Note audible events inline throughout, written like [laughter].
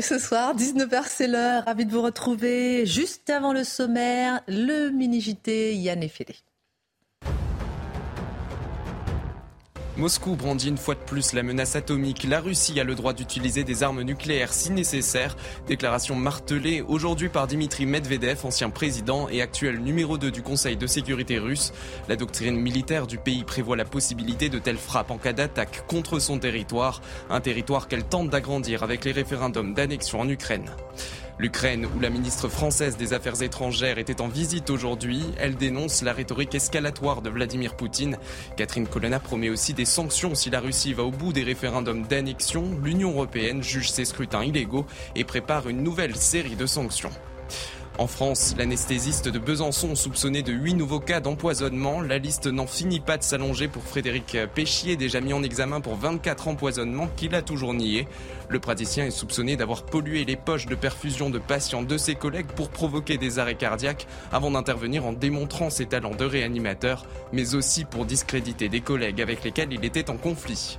Ce soir, 19h, c'est l'heure. Ravi de vous retrouver. Juste avant le sommaire, le mini-JT Yann Effelé. Moscou brandit une fois de plus la menace atomique. La Russie a le droit d'utiliser des armes nucléaires si nécessaire. Déclaration martelée aujourd'hui par Dimitri Medvedev, ancien président et actuel numéro 2 du Conseil de sécurité russe. La doctrine militaire du pays prévoit la possibilité de telles frappes en cas d'attaque contre son territoire, un territoire qu'elle tente d'agrandir avec les référendums d'annexion en Ukraine. L'Ukraine, où la ministre française des Affaires étrangères était en visite aujourd'hui, elle dénonce la rhétorique escalatoire de Vladimir Poutine. Catherine Colonna promet aussi des sanctions si la Russie va au bout des référendums d'annexion. L'Union européenne juge ces scrutins illégaux et prépare une nouvelle série de sanctions. En France, l'anesthésiste de Besançon soupçonné de huit nouveaux cas d'empoisonnement. La liste n'en finit pas de s'allonger pour Frédéric Péchier, déjà mis en examen pour 24 empoisonnements qu'il a toujours nié. Le praticien est soupçonné d'avoir pollué les poches de perfusion de patients de ses collègues pour provoquer des arrêts cardiaques avant d'intervenir en démontrant ses talents de réanimateur, mais aussi pour discréditer des collègues avec lesquels il était en conflit.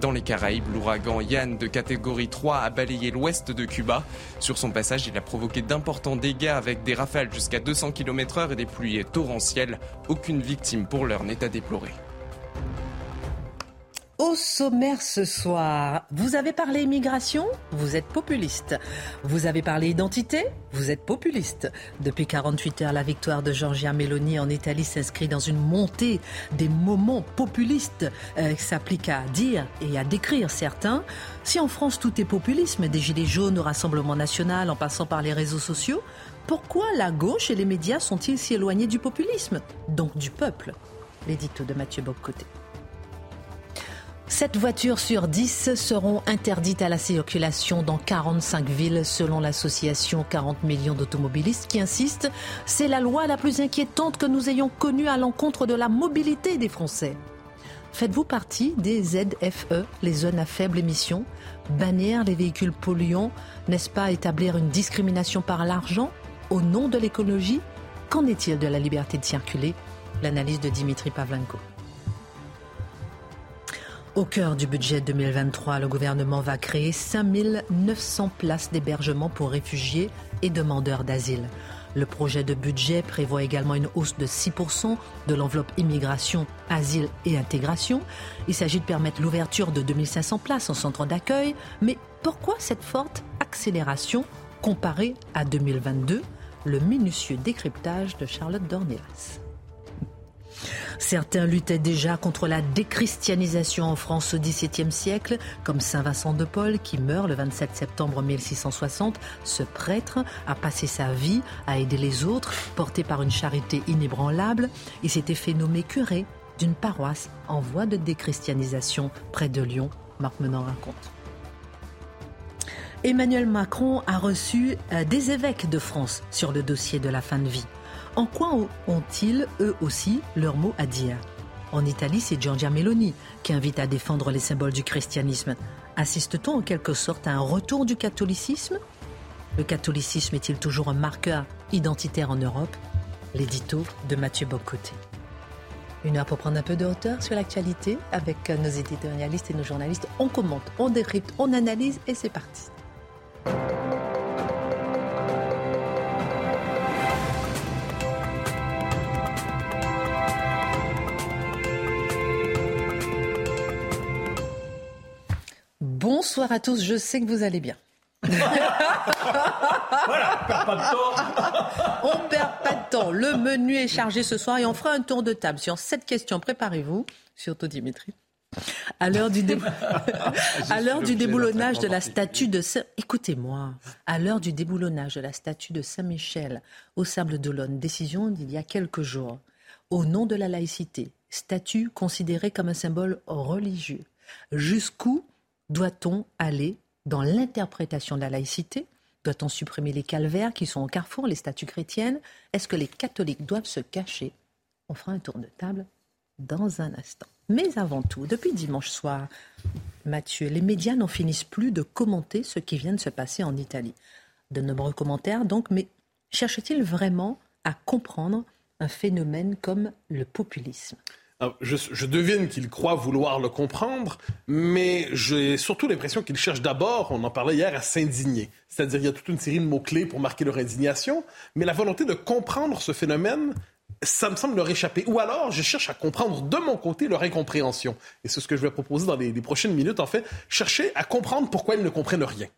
Dans les Caraïbes, l'ouragan Yann de catégorie 3 a balayé l'ouest de Cuba. Sur son passage, il a provoqué d'importants dégâts avec des rafales jusqu'à 200 km/h et des pluies torrentielles. Aucune victime pour l'heure n'est à déplorer. Au sommaire ce soir, vous avez parlé immigration, vous êtes populiste. Vous avez parlé identité, vous êtes populiste. Depuis 48 heures, la victoire de Giorgia Meloni en Italie s'inscrit dans une montée des moments populistes euh, qui s'appliquent à dire et à décrire certains. Si en France tout est populisme, des gilets jaunes au Rassemblement national en passant par les réseaux sociaux, pourquoi la gauche et les médias sont-ils si éloignés du populisme, donc du peuple? L'édito de Mathieu Boccoté. 7 voitures sur 10 seront interdites à la circulation dans 45 villes selon l'association 40 millions d'automobilistes qui insiste, c'est la loi la plus inquiétante que nous ayons connue à l'encontre de la mobilité des Français. Faites-vous partie des ZFE, les zones à faible émission? Bannir les véhicules polluants, n'est-ce pas établir une discrimination par l'argent? Au nom de l'écologie Qu'en est-il de la liberté de circuler? L'analyse de Dimitri Pavlenko. Au cœur du budget 2023, le gouvernement va créer 5900 places d'hébergement pour réfugiés et demandeurs d'asile. Le projet de budget prévoit également une hausse de 6% de l'enveloppe immigration, asile et intégration. Il s'agit de permettre l'ouverture de 2500 places en centre d'accueil. Mais pourquoi cette forte accélération comparée à 2022 Le minutieux décryptage de Charlotte Dornelas. Certains luttaient déjà contre la déchristianisation en France au XVIIe siècle, comme Saint Vincent de Paul qui meurt le 27 septembre 1660. Ce prêtre a passé sa vie à aider les autres, porté par une charité inébranlable. Il s'était fait nommer curé d'une paroisse en voie de déchristianisation près de Lyon. Marc Menant raconte. Emmanuel Macron a reçu euh, des évêques de France sur le dossier de la fin de vie. En quoi ont-ils, eux aussi, leur mot à dire? En Italie, c'est Giorgia Meloni qui invite à défendre les symboles du christianisme. Assiste-t-on en quelque sorte à un retour du catholicisme? Le catholicisme est-il toujours un marqueur identitaire en Europe? L'édito de Mathieu Bocoté. Une heure pour prendre un peu de hauteur sur l'actualité avec nos éditorialistes et nos journalistes. On commente, on décrypte, on analyse et c'est parti. Bonsoir à tous, je sais que vous allez bien. [laughs] voilà, on perd pas de temps. on perd pas de temps. Le menu est chargé ce soir et on fera un tour de table sur cette question. Préparez-vous, surtout Dimitri. À l'heure du, [laughs] à l'heure du déboulonnage de la statue de Saint... Écoutez-moi. À l'heure du déboulonnage de la statue de Saint-Michel au Sable d'Olonne, décision d'il y a quelques jours, au nom de la laïcité, statue considérée comme un symbole religieux. Jusqu'où doit-on aller dans l'interprétation de la laïcité? Doit-on supprimer les calvaires qui sont au carrefour, les statues chrétiennes? Est-ce que les catholiques doivent se cacher? On fera un tour de table dans un instant. Mais avant tout, depuis dimanche soir, Mathieu, les médias n'en finissent plus de commenter ce qui vient de se passer en Italie. De nombreux commentaires donc, mais cherche-t-il vraiment à comprendre un phénomène comme le populisme? Je, devine qu'il croit vouloir le comprendre, mais j'ai surtout l'impression qu'il cherche d'abord, on en parlait hier, à s'indigner. C'est-à-dire, il y a toute une série de mots-clés pour marquer leur indignation, mais la volonté de comprendre ce phénomène, ça me semble leur échapper. Ou alors, je cherche à comprendre de mon côté leur incompréhension. Et c'est ce que je vais proposer dans les, les prochaines minutes, en fait, chercher à comprendre pourquoi ils ne comprennent rien.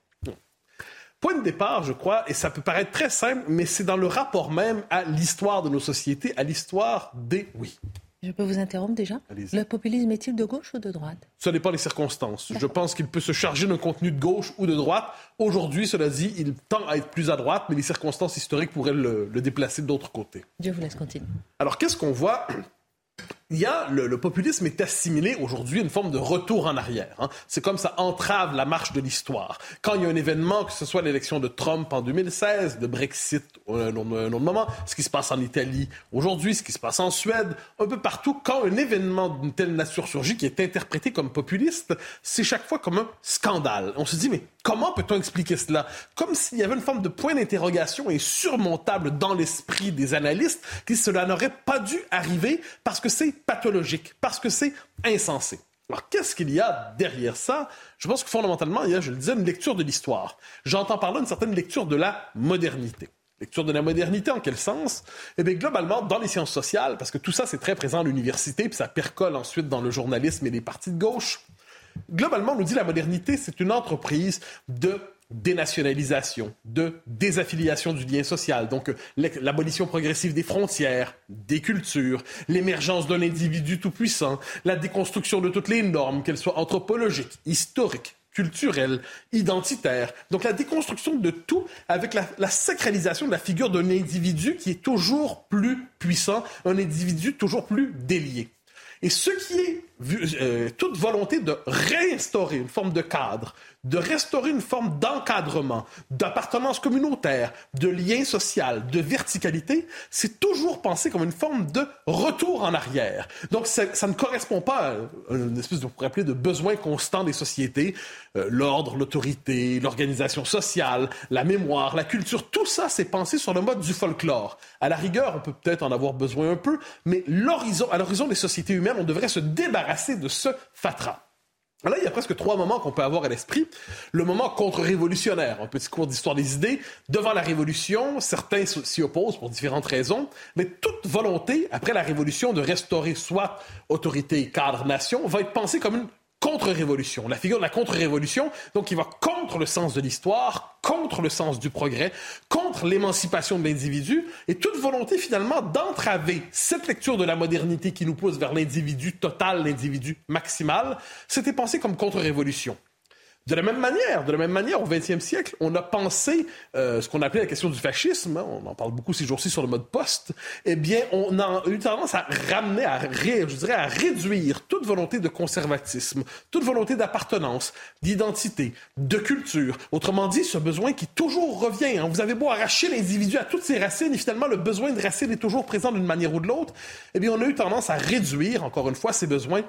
Point de départ, je crois, et ça peut paraître très simple, mais c'est dans le rapport même à l'histoire de nos sociétés, à l'histoire des oui. Je peux vous interrompre déjà? Le populisme est-il de gauche ou de droite? Ça dépend des circonstances. Je pense qu'il peut se charger d'un contenu de gauche ou de droite. Aujourd'hui, cela dit, il tend à être plus à droite, mais les circonstances historiques pourraient le, le déplacer de l'autre côté. Dieu vous laisse continuer. Alors, qu'est-ce qu'on voit il y a le, populisme est assimilé aujourd'hui à une forme de retour en arrière. Hein. C'est comme ça entrave la marche de l'histoire. Quand il y a un événement, que ce soit l'élection de Trump en 2016, de Brexit un autre, un autre moment, ce qui se passe en Italie aujourd'hui, ce qui se passe en Suède, un peu partout, quand un événement d'une telle nature surgit qui est interprété comme populiste, c'est chaque fois comme un scandale. On se dit mais comment peut-on expliquer cela? Comme s'il y avait une forme de point d'interrogation insurmontable dans l'esprit des analystes que cela n'aurait pas dû arriver parce que c'est pathologique, parce que c'est insensé. Alors, qu'est-ce qu'il y a derrière ça? Je pense que fondamentalement, il y a, je le disais, une lecture de l'histoire. J'entends par là une certaine lecture de la modernité. Lecture de la modernité, en quel sens? Eh bien, globalement, dans les sciences sociales, parce que tout ça, c'est très présent à l'université, puis ça percole ensuite dans le journalisme et les partis de gauche. Globalement, on nous dit la modernité, c'est une entreprise de dénationalisation, de désaffiliation du lien social, donc l'abolition progressive des frontières, des cultures, l'émergence d'un individu tout-puissant, la déconstruction de toutes les normes, qu'elles soient anthropologiques, historiques, culturelles, identitaires. Donc la déconstruction de tout avec la, la sacralisation de la figure d'un individu qui est toujours plus puissant, un individu toujours plus délié. Et ce qui est euh, toute volonté de réinstaurer une forme de cadre, de restaurer une forme d'encadrement, d'appartenance communautaire, de lien social, de verticalité, c'est toujours pensé comme une forme de retour en arrière. Donc ça, ne correspond pas à une espèce de, pour appeler, de besoin constant des sociétés. Euh, l'ordre, l'autorité, l'organisation sociale, la mémoire, la culture, tout ça, c'est pensé sur le mode du folklore. À la rigueur, on peut peut-être en avoir besoin un peu, mais à l'horizon des sociétés humaines, on devrait se débarrasser de ce fatras. Là, il y a presque trois moments qu'on peut avoir à l'esprit. Le moment contre-révolutionnaire, un petit cours d'histoire des idées. Devant la Révolution, certains s'y opposent pour différentes raisons, mais toute volonté, après la Révolution, de restaurer soit autorité, cadre, nation, va être pensée comme une contre-révolution, la figure de la contre-révolution, donc qui va contre le sens de l'histoire, contre le sens du progrès, contre l'émancipation de l'individu, et toute volonté finalement d'entraver cette lecture de la modernité qui nous pousse vers l'individu total, l'individu maximal, c'était pensé comme contre-révolution. De la même manière, de la même manière, au XXe siècle, on a pensé euh, ce qu'on appelait la question du fascisme. Hein, on en parle beaucoup ces jours-ci sur le mode poste. Eh bien, on a eu tendance à ramener, à je dirais, à réduire toute volonté de conservatisme, toute volonté d'appartenance, d'identité, de culture. Autrement dit, ce besoin qui toujours revient. Hein. Vous avez beau arracher l'individu à toutes ses racines, et finalement, le besoin de racines est toujours présent d'une manière ou de l'autre. Eh bien, on a eu tendance à réduire, encore une fois, ces besoins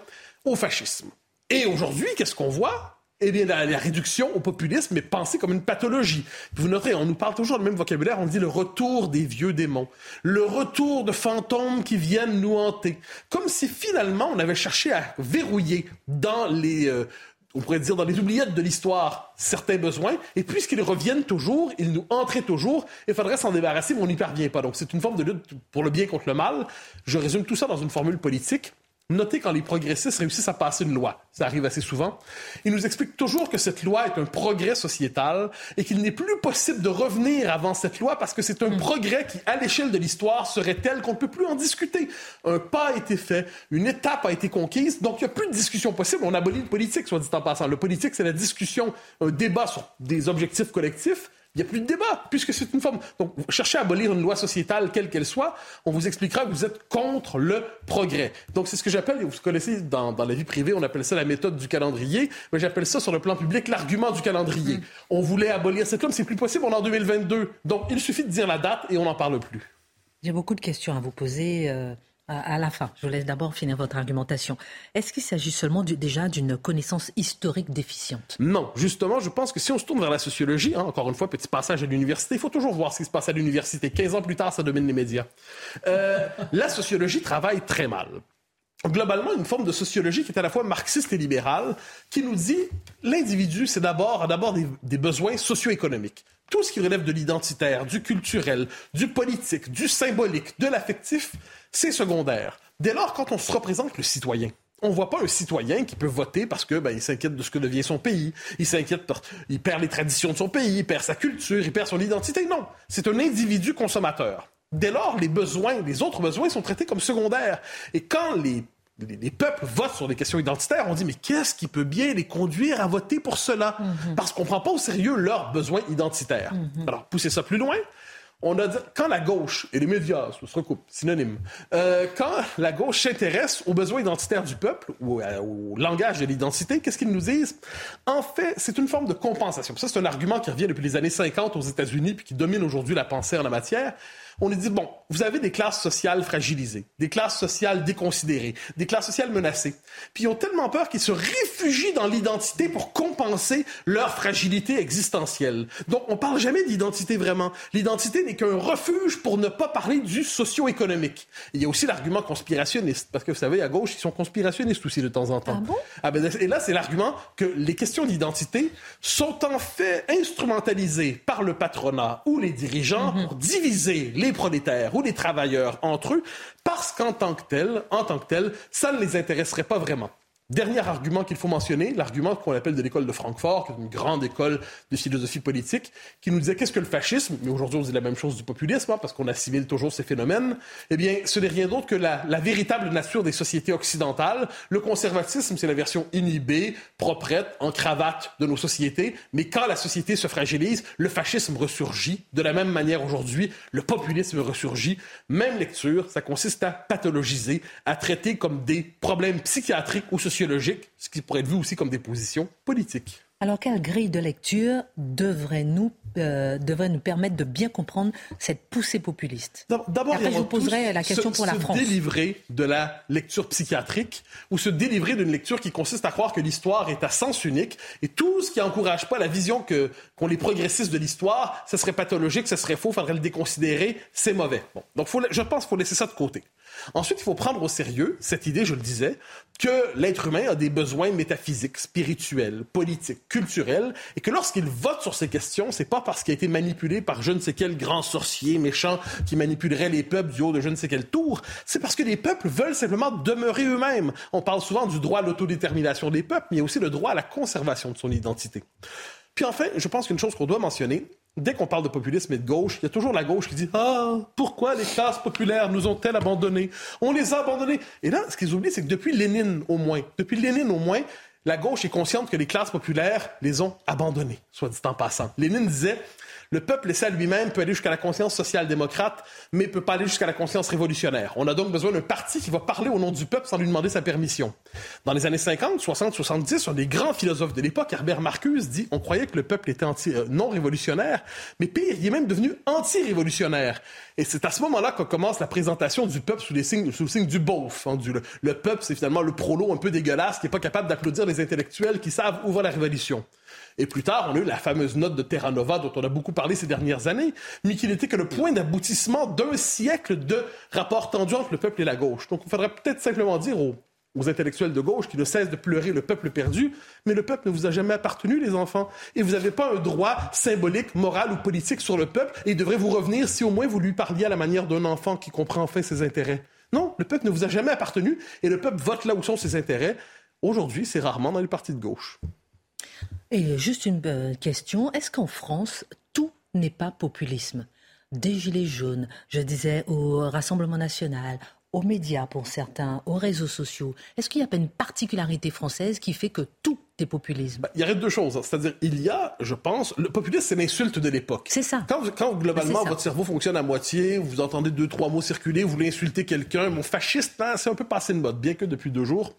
au fascisme. Et aujourd'hui, qu'est-ce qu'on voit? Eh bien, la, réduction au populisme est pensée comme une pathologie. Vous noterez, on nous parle toujours le même vocabulaire, on dit le retour des vieux démons, le retour de fantômes qui viennent nous hanter, comme si finalement on avait cherché à verrouiller dans les... Euh, on pourrait dire dans les oubliettes de l'histoire certains besoins, et puisqu'ils reviennent toujours, ils nous entraient toujours, il faudrait s'en débarrasser, mais on n'y parvient pas. Donc c'est une forme de lutte pour le bien contre le mal. Je résume tout ça dans une formule politique. Notez quand les progressistes réussissent à passer une loi. Ça arrive assez souvent. Ils nous expliquent toujours que cette loi est un progrès sociétal et qu'il n'est plus possible de revenir avant cette loi parce que c'est un mm. progrès qui, à l'échelle de l'histoire, serait tel qu'on ne peut plus en discuter. Un pas a été fait, une étape a été conquise, donc il n'y a plus de discussion possible. On abolit le politique, soit dit en passant. Le politique, c'est la discussion, un débat sur des objectifs collectifs. Il n'y a plus de débat, puisque c'est une forme. Donc, cherchez à abolir une loi sociétale, quelle qu'elle soit, on vous expliquera que vous êtes contre le progrès. Donc, c'est ce que j'appelle, vous connaissez dans, la vie privée, on appelle ça la méthode du calendrier, mais j'appelle ça sur le plan public l'argument du calendrier. Mm. On voulait abolir cette loi, c'est plus possible, on est en 2022. Donc, il suffit de dire la date et on n'en parle plus. J'ai beaucoup de questions à vous poser. Euh, à la fin. Je vous laisse d'abord finir votre argumentation. Est-ce qu'il s'agit seulement déjà d'une connaissance historique déficiente? Non, justement, je pense que si on se tourne vers la sociologie, hein, encore une fois, petit passage à l'université, il faut toujours voir ce qui se passe à l'université. 15 ans plus tard, ça domine les médias. Euh, la sociologie travaille très mal globalement une forme de sociologie qui est à la fois marxiste et libérale, qui nous dit l'individu, c'est d'abord d'abord des, besoins socio-économiques. Tout ce qui relève de l'identitaire, du culturel, du politique, du symbolique, de l'affectif, c'est secondaire. Dès lors, quand on se représente le citoyen, on voit pas un citoyen qui peut voter parce que ben, il s'inquiète de ce que devient son pays, il s'inquiète, il perd les traditions de son pays, il perd sa culture, il perd son identité. Non, c'est un individu consommateur. Dès lors, les besoins, les autres besoins sont traités comme secondaires. Et quand les les, peuples votent sur des questions identitaires, on dit mais qu'est-ce qui peut bien les conduire à voter pour cela? Mhm. Parce qu'on prend pas au sérieux leurs besoins identitaires. Mhm. Alors, pousser ça plus loin, on a dit, quand la gauche et les médias se recoupent, synonyme, euh, quand la gauche s'intéresse aux besoins identitaires du peuple ou euh, au langage de l'identité, qu'est-ce qu'ils nous disent? En fait, c'est une forme de compensation. Ça, c'est un argument qui revient depuis les années 50 aux États-Unis puis qui domine aujourd'hui la pensée en la matière on lui dit, bon, vous avez des classes sociales fragilisées, des classes sociales déconsidérées, des classes sociales menacées. Puis ils ont tellement peur qu'ils se réfugient dans l'identité pour compenser leur fragilité existentielle. Donc on parle jamais d'identité vraiment. L'identité n'est qu'un refuge pour ne pas parler du socio-économique. Il y a aussi l'argument conspirationniste, parce que vous savez, à gauche, ils sont conspirationnistes aussi de temps en temps. Ah bon? Ah ben, et là, c'est l'argument que les questions d'identité sont en fait instrumentalisées par le patronat ou les dirigeants mm-hmm. pour diviser les prolétaires ou les travailleurs entre eux, parce qu'en tant que tel, en tant que ça ne les intéresserait pas vraiment. Dernier argument qu'il faut mentionner, l'argument qu'on appelle de l'école de Francfort, qui est une grande école de philosophie politique, qui nous disait qu'est-ce que le fascisme, mais aujourd'hui on dit la même chose du populisme, hein, parce qu'on assimile toujours ces phénomènes, eh bien ce n'est rien d'autre que la, la, véritable nature des sociétés occidentales. Le conservatisme, c'est la version inhibée, proprette, en cravate de nos sociétés, mais quand la société se fragilise, le fascisme ressurgit. De la même manière aujourd'hui, le populisme ressurgit. Même lecture, ça consiste à pathologiser, à traiter comme des problèmes psychiatriques ou sociaux ce qui pourrait être vu aussi comme des positions politiques. Alors, quelle grille de lecture devrait nous, euh, devrait nous permettre de bien comprendre cette poussée populiste? D'abord, je vous poserai la question pour la France. Se délivrer de la lecture psychiatrique ou se délivrer d'une lecture qui consiste à croire que l'histoire est à sens unique et tout ce qui n'encourage pas la vision que qu'ont les progressistes de l'histoire, ce serait pathologique, ce serait faux, il faudrait le déconsidérer, c'est mauvais. Bon. Donc, faut, je pense qu'il faut laisser ça de côté. Ensuite, il faut prendre au sérieux cette idée, je le disais, que l'être humain a des besoins métaphysiques, spirituels, politiques, culturels, et que lorsqu'il vote sur ces questions, c'est pas parce qu'il a été manipulé par je ne sais quel grand sorcier méchant qui manipulerait les peuples du haut de je ne sais quel tour, c'est parce que les peuples veulent simplement demeurer eux-mêmes. On parle souvent du droit à l'autodétermination des peuples, mais il y a aussi le droit à la conservation de son identité. Puis enfin, je pense qu'une chose qu'on doit mentionner, dès qu'on parle de populisme et de gauche, il y a toujours la gauche qui dit Ah, pourquoi les classes populaires nous ont-elles abandonnés? On les a abandonnés. Et là, ce qu'ils oublient, c'est que depuis Lénine au moins, depuis Lénine au moins, la gauche est consciente que les classes populaires les ont abandonnés, soit dit en passant. Lénine disait le peuple laissé à lui-même peut aller jusqu'à la conscience social-démocrate, mais peut pas aller jusqu'à la conscience révolutionnaire. On a donc besoin d'un parti qui va parler au nom du peuple sans lui demander sa permission. Dans les années 50, 60, 70, un des grands philosophes de l'époque, Herbert Marcuse, dit on croyait que le peuple était anti, euh, non révolutionnaire, mais pire, il est même devenu anti-révolutionnaire. Et c'est à ce moment-là qu'on commence la présentation du peuple sous, le signe du beauf. Hein, du, le, peuple, c'est finalement le prolo un peu dégueulasse qui n'est pas capable d'applaudir les intellectuels qui savent où va la révolution. Et plus tard, on a eu la fameuse note de Terra Nova dont on a beaucoup parlé ces dernières années, mais qui n'était que le point d'aboutissement d'un siècle de rapports tendus entre le peuple et la gauche. Donc, il faudrait peut-être simplement dire aux, intellectuels de gauche qui ne cessent de pleurer le peuple perdu, mais le peuple ne vous a jamais appartenu, les enfants. Et vous n'avez pas un droit symbolique, moral ou politique sur le peuple, et il devrait vous revenir si au moins vous lui parliez à la manière d'un enfant qui comprend enfin ses intérêts. Non, le peuple ne vous a jamais appartenu, et le peuple vote là où sont ses intérêts. Aujourd'hui, c'est rarement dans les partis de gauche. Et juste une euh, question, est-ce qu'en France, tout n'est pas populisme? Des gilets jaunes, je disais au Rassemblement national, aux médias pour certains, aux réseaux sociaux. Est-ce qu'il n'y a pas une particularité française qui fait que tout des populismes bah, Il y aurait deux choses. C'est-à-dire, il y a, je pense, le populisme, c'est l'insulte de l'époque. C'est ça. Quand, quand globalement, votre cerveau fonctionne à moitié, vous entendez deux, trois mots circuler, vous voulez insulter quelqu'un, mon fasciste, hein, c'est un peu passé de mode, bien que depuis deux jours.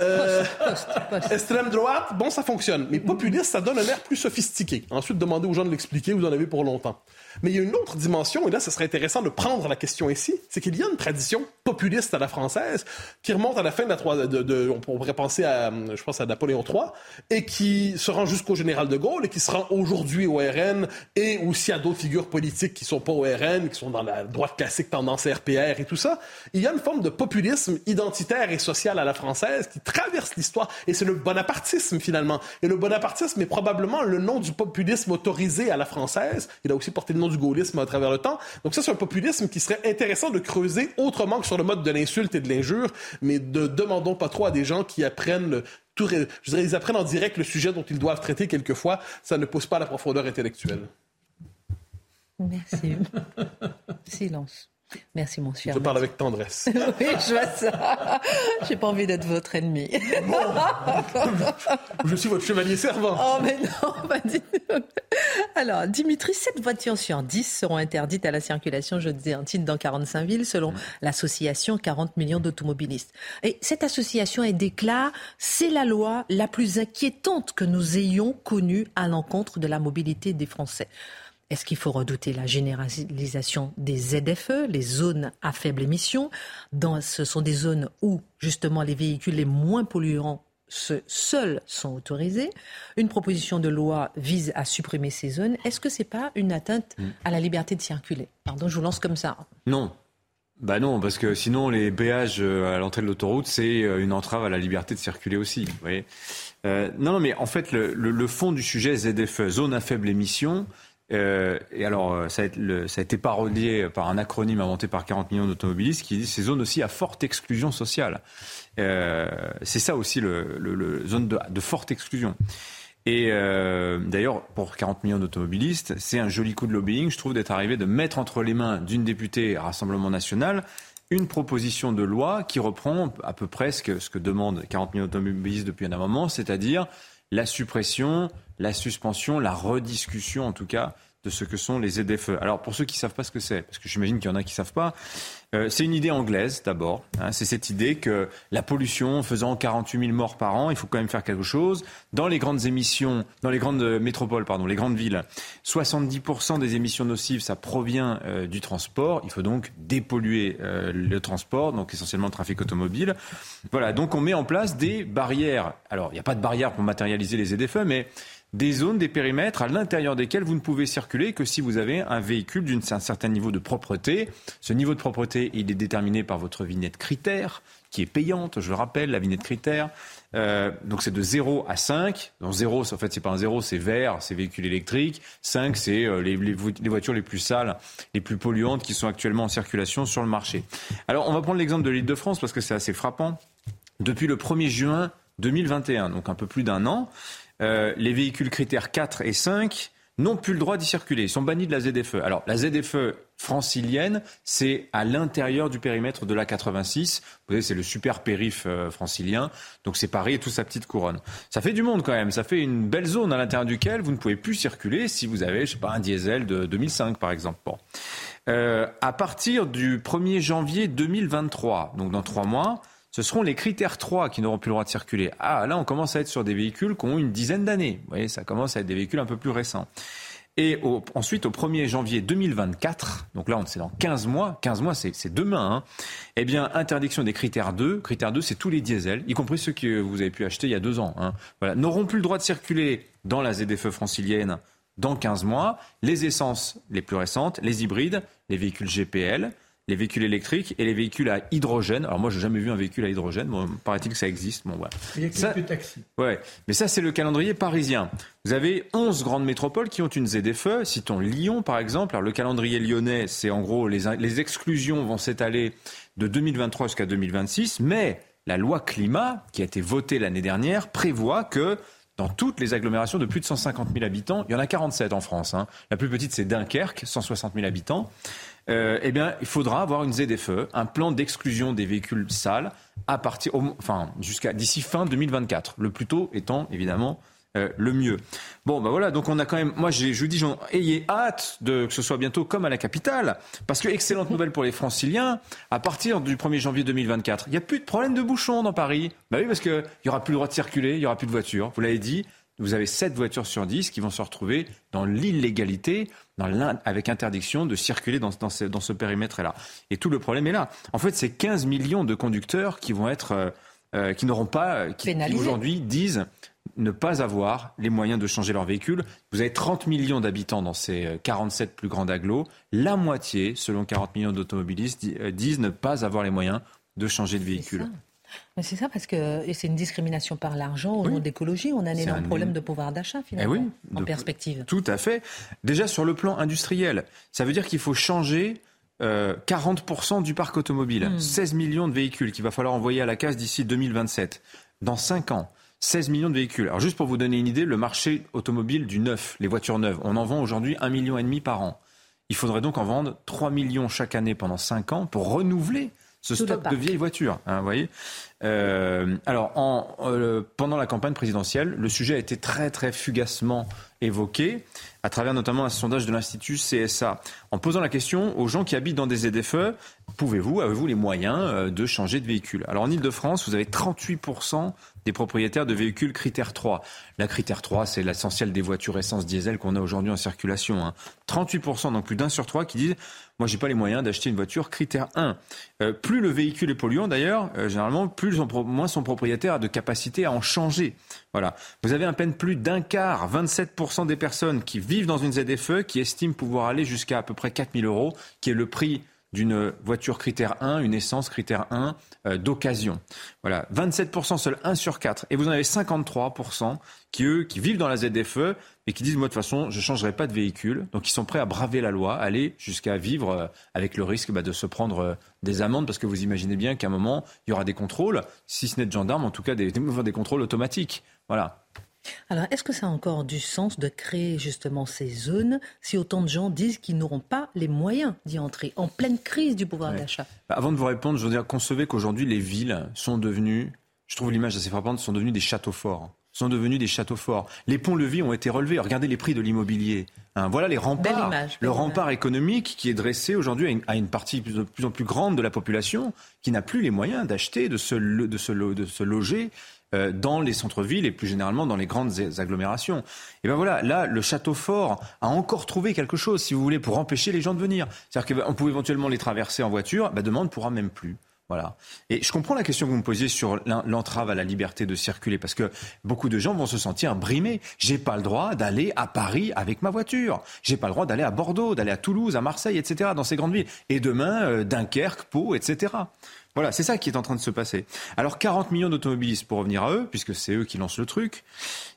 Euh, [laughs] extrême droite, bon, ça fonctionne. Mais populiste, ça donne un air plus sophistiqué. Ensuite, demandez aux gens de l'expliquer, vous en avez pour longtemps. Mais il y a une autre dimension, et là, ce serait intéressant de prendre la question ici, c'est qu'il y a une tradition populiste à la française qui remonte à la fin de la troisième, de, on pourrait penser à, je pense à Napoléon III, et qui se rend jusqu'au général de Gaulle et qui se rend aujourd'hui au RN et aussi à d'autres figures politiques qui sont pas au RN, qui sont dans la droite classique, tendance RPR et tout ça. Il y a une forme de populisme identitaire et social à la française qui traverse l'histoire, et c'est le bonapartisme finalement. Et le bonapartisme est probablement le nom du populisme autorisé à la française. Il a aussi porté le nom du gaullisme à travers le temps. Donc ça, c'est un populisme qui serait intéressant de creuser autrement que sur le mode de l'insulte et de l'injure, mais ne demandons pas trop à des gens qui apprennent tout, je dirais, ils apprennent en direct le sujet dont ils doivent traiter quelquefois. Ça ne pousse pas la profondeur intellectuelle. Merci. [laughs] Silence. Merci, mon cher. Je parle avec tendresse. [laughs] oui, je vois ça. J'ai pas envie d'être votre ennemi. je suis votre chevalier servant. Oh, mais non, pas du Alors, Dimitri, 7 voitures sur 10 seront interdites à la circulation, je disais un titre, dans 45 villes, selon l'association 40 millions d'automobilistes. Et cette association, elle déclare c'est la loi la plus inquiétante que nous ayons connue à l'encontre de la mobilité des Français. Est-ce qu'il faut redouter la généralisation des ZFE, les zones à faible émission? Dans, Ce sont des zones où justement les véhicules les moins polluants seuls sont autorisés. Une proposition de loi vise à supprimer ces zones. Est-ce que ce n'est pas une atteinte mm. à la liberté de circuler? Pardon, je vous lance comme ça. Non. Bah non, parce que sinon les péages euh, à l'entrée de l'autoroute, c'est euh, une entrave à la liberté de circuler aussi. Vous voyez? Euh, non, non, mais en fait, le, le, fond du sujet ZFE, zone à faible émission, euh, et alors, euh, ça a, ça a, été parodié par un acronyme inventé par 40 millions d'automobilistes qui dit ces zones aussi à forte exclusion sociale. Euh, c'est ça aussi le, zone de, de, forte exclusion. Et euh, d'ailleurs, pour 40 millions d'automobilistes, c'est un joli coup de lobbying, je trouve, d'être arrivé de mettre entre les mains d'une députée Rassemblement national une proposition de loi qui reprend à peu près ce que, ce que demandent 40 millions d'automobilistes depuis un moment, c'est-à-dire la suppression, la suspension, la rediscussion en tout cas de ce que sont les ZFE. Alors pour ceux qui ne savent pas ce que c'est, parce que j'imagine qu'il y en a qui ne savent pas, euh, c'est une idée anglaise d'abord. Hein. c'est cette idée que la pollution faisant 48 000 morts par an, il faut quand même faire quelque chose. Dans les grandes émissions, dans les grandes métropoles, pardon, les grandes villes, 70% des émissions nocives, ça provient euh, du transport. Il faut donc dépolluer euh, le transport, donc essentiellement le trafic automobile. Voilà, donc on met en place des barrières. Alors il n'y a pas de barrière pour matérialiser les ZFE, mais des zones, des périmètres à l'intérieur desquels vous ne pouvez circuler que si vous avez un véhicule d'un certain niveau de propreté. Ce niveau de propreté, il est déterminé par votre vignette critère, qui est payante, je le rappelle, la vignette critère. Euh, donc c'est de 0 à 5. Donc 0, en fait, c'est pas un 0, c'est vert, c'est véhicule électrique. 5, c'est euh, les, les, voitures les plus sales, les plus polluantes qui sont actuellement en circulation sur le marché. Alors, on va prendre l'exemple de l'île de France parce que c'est assez frappant. Depuis le 1er juin 2021, donc un peu plus d'un an, euh, les véhicules critères 4 et 5 n'ont plus le droit d'y circuler. Ils sont bannis de la ZFE. Alors, la ZFE francilienne, c'est à l'intérieur du périmètre de la 86. Vous savez, c'est le super périph euh, francilien. Donc, c'est Paris et toute sa petite couronne. Ça fait du monde quand même. Ça fait une belle zone à l'intérieur duquel vous ne pouvez plus circuler si vous avez, je sais pas, un diesel de 2005, par exemple. Bon. Euh, à partir du 1er janvier 2023, donc dans trois mois, ce seront les critères 3 qui n'auront plus le droit de circuler. Ah, là, on commence à être sur des véhicules qui ont une dizaine d'années. Vous voyez, ça commence à être des véhicules un peu plus récents. Et ensuite, au 1er janvier 2024, donc là, c'est dans 15 mois, 15 mois, c'est demain, hein, eh bien, interdiction des critères 2. Critère 2, c'est tous les diesels, y compris ceux que vous avez pu acheter il y a deux ans. Hein. Voilà, n'auront plus le droit de circuler dans la ZFE francilienne dans 15 mois. Les essences les plus récentes, les hybrides, les véhicules GPL, les véhicules électriques et les véhicules à hydrogène. Alors moi, j'ai jamais vu un véhicule à hydrogène. Bon, paraît-il que ça existe. Bon, voilà. Il y a quelques taxis. Ouais, mais ça, c'est le calendrier parisien. Vous avez 11 grandes métropoles qui ont une ZFE. Citons Lyon, par exemple. Alors le calendrier lyonnais, c'est en gros les, les exclusions vont s'étaler de 2023 jusqu'à 2026, mais la loi climat qui a été votée l'année dernière prévoit que dans toutes les agglomérations de plus de 150 000 habitants. Il y en a 47 en France. Hein. La plus petite, c'est Dunkerque, 160 000 habitants. Euh, eh bien, il faudra avoir une ZFE, un plan d'exclusion des véhicules sales, à partir, enfin, jusqu'à d'ici fin 2024. Le plus tôt étant évidemment euh, le mieux. Bon, ben voilà, donc on a quand même, moi je vous dis, ayez hâte de, que ce soit bientôt comme à la capitale, parce que excellente nouvelle pour les franciliens, à partir du 1er janvier 2024, il n'y a plus de problème de bouchons dans Paris. Bah oui, parce qu'il n'y aura plus le droit de circuler, il n'y aura plus de voitures, vous l'avez dit, vous avez 7 voitures sur 10 qui vont se retrouver dans l'illégalité, avec interdiction de circuler dans, dans ce, dans ce périmètre-là. Et tout le problème est là. En fait, c'est 15 millions de conducteurs qui vont être... Euh, euh, qui n'auront pas, qui, qui aujourd'hui disent ne pas avoir les moyens de changer leur véhicule. Vous avez 30 millions d'habitants dans ces 47 euh, plus grandes agglos. La moitié, selon 40 millions d'automobilistes, euh, disent ne pas avoir les moyens de changer de véhicule. C'est ça parce que c'est une discrimination par l'argent au nom d'écologie. On a un énorme problème de pouvoir d'achat finalement eh en perspective. Tout à fait. Déjà sur le plan industriel, ça veut dire qu'il faut changer 40% euh, du parc automobile. 16 hmm. millions de véhicules qu'il va falloir envoyer à la case d'ici 2027. Dans 5 ans. 16 millions de véhicules. Alors juste pour vous donner une idée, le marché automobile du neuf, les voitures neuves, on en vend aujourd'hui 1,5 million et demi par an. Il faudrait donc en vendre 3 millions chaque année pendant 5 ans pour renouveler ce stock de vieilles voitures. Hein, vous voyez euh, alors, en, euh, pendant la campagne présidentielle, le sujet a été très très fugacement évoqué, à travers notamment un sondage de l'Institut CSA, en posant la question aux gens qui habitent dans des ZFE, pouvez-vous, avez-vous les moyens euh, de changer de véhicule? Alors en Ile-de-France, vous avez 38% des propriétaires de véhicules critère 3. La critère 3, c'est l'essentiel des voitures essence diesel qu'on a aujourd'hui en circulation. Hein. 38%, donc plus d'un sur trois qui disent moi j'ai pas les moyens d'acheter une voiture critère 1. Euh, plus le véhicule est polluant d'ailleurs, euh, généralement plus moins son propriétaire a de capacité à en changer. Voilà. Vous avez à peine plus d'un quart, 27% des personnes qui vivent dans une ZFE qui estiment pouvoir aller jusqu'à à peu près 4000 euros, qui est le prix d'une voiture critère 1, une essence critère 1 euh, d'occasion. Voilà, 27% seul 1 sur 4. Et vous en avez 53% qui, eux, qui vivent dans la ZFE et qui disent, moi, de toute façon, je ne changerai pas de véhicule. Donc, ils sont prêts à braver la loi, aller jusqu'à vivre euh, avec le risque bah, de se prendre euh, des amendes, parce que vous imaginez bien qu'à un moment, il y aura des contrôles, si ce n'est de gendarmes, en tout cas des, des contrôles automatiques. Voilà. Alors, est-ce que ça a encore du sens de créer justement ces zones si autant de gens disent qu'ils n'auront pas les moyens d'y entrer en pleine crise du pouvoir d'achat? Bah, Avant de vous répondre, je veux dire, concevez qu'aujourd'hui, les villes sont devenues, je trouve l'image assez frappante, sont devenues des châteaux forts sont devenus des châteaux forts. Les ponts-levis ont été relevés. Regardez les prix de l'immobilier. Hein, voilà les remparts. le rempart économique qui est dressé aujourd'hui à, une partie de plus en plus grande de la population qui n'a plus les moyens d'acheter, de se, de, se, de se loger euh, dans les centres-villes et plus généralement dans les grandes agglomérations. Et ben voilà, là, le château fort a encore trouvé quelque chose, si vous voulez, pour empêcher les gens de venir. C'est-à-dire qu'on pouvait éventuellement les traverser en voiture, ben ne pourra même plus. Voilà. Et je comprends la question que vous me posiez sur l'entrave à la liberté de circuler, parce que beaucoup de gens vont se sentir brimés. J'ai pas le droit d'aller à Paris avec ma voiture. J'ai pas le droit d'aller à Bordeaux, d'aller à Toulouse, à Marseille, etc., dans ces grandes villes. Et demain, euh, Dunkerque, Pau, etc. Voilà, c'est ça qui est en train de se passer. Alors 40 millions d'automobilistes, pour revenir à eux, puisque c'est eux qui lancent le truc,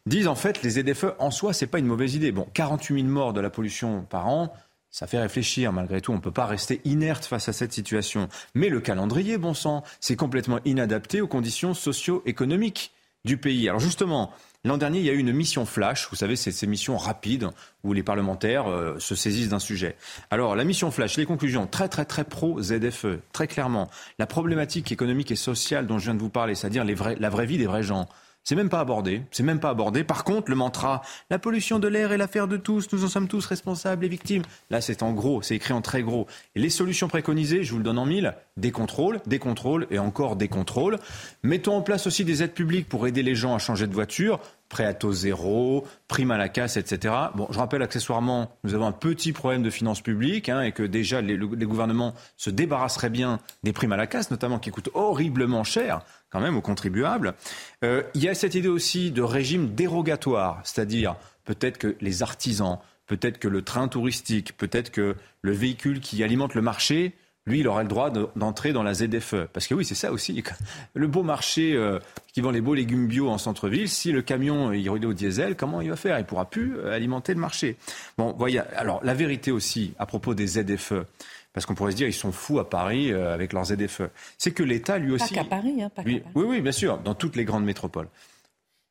disent en fait les ZFE en soi, c'est pas une mauvaise idée. Bon, 48 000 morts de la pollution par an, ça fait réfléchir malgré tout. On ne peut pas rester inerte face à cette situation. Mais le calendrier, bon sang, c'est complètement inadapté aux conditions socio-économiques du pays. Alors justement, L'an dernier, il y a eu une mission flash. Vous savez, c'est ces missions rapides où les parlementaires euh, se saisissent d'un sujet. Alors, la mission flash, les conclusions, très très très pro ZFE, très clairement. La problématique économique et sociale dont je viens de vous parler, c'est-à-dire la vraie vie des vrais gens. C'est même pas abordé. C'est même pas abordé. Par contre, le mantra la pollution de l'air est l'affaire de tous, nous en sommes tous responsables et victimes. Là, c'est en gros, c'est écrit en très gros. Les solutions préconisées, je vous le donne en mille des contrôles, des contrôles et encore des contrôles. Mettons en place aussi des aides publiques pour aider les gens à changer de voiture prêt à taux zéro, prime à la casse, etc. Bon, je rappelle accessoirement, nous avons un petit problème de finances publiques hein, et que déjà les, gouvernements se débarrasseraient bien des primes à la casse, notamment qui coûtent horriblement cher quand même aux contribuables. Euh, il y a cette idée aussi de régime dérogatoire, c'est-à-dire peut-être que les artisans, peut-être que le train touristique, peut-être que le véhicule qui alimente le marché lui, il aurait le droit d'entrer dans la ZFE. Parce que oui, c'est ça aussi. [laughs] Le beau marché euh, qui vend les beaux légumes bio en centre-ville, si le camion il roule au diesel, comment il va faire? Il pourra plus euh, alimenter le marché. Bon, voyez. Alors, la vérité aussi à propos des ZFE, parce qu'on pourrait se dire ils sont fous à Paris euh, avec leurs ZFE, c'est que l'État lui aussi. Pas qu'à Paris, hein, pas Paris. oui, oui, bien sûr, dans toutes les grandes métropoles.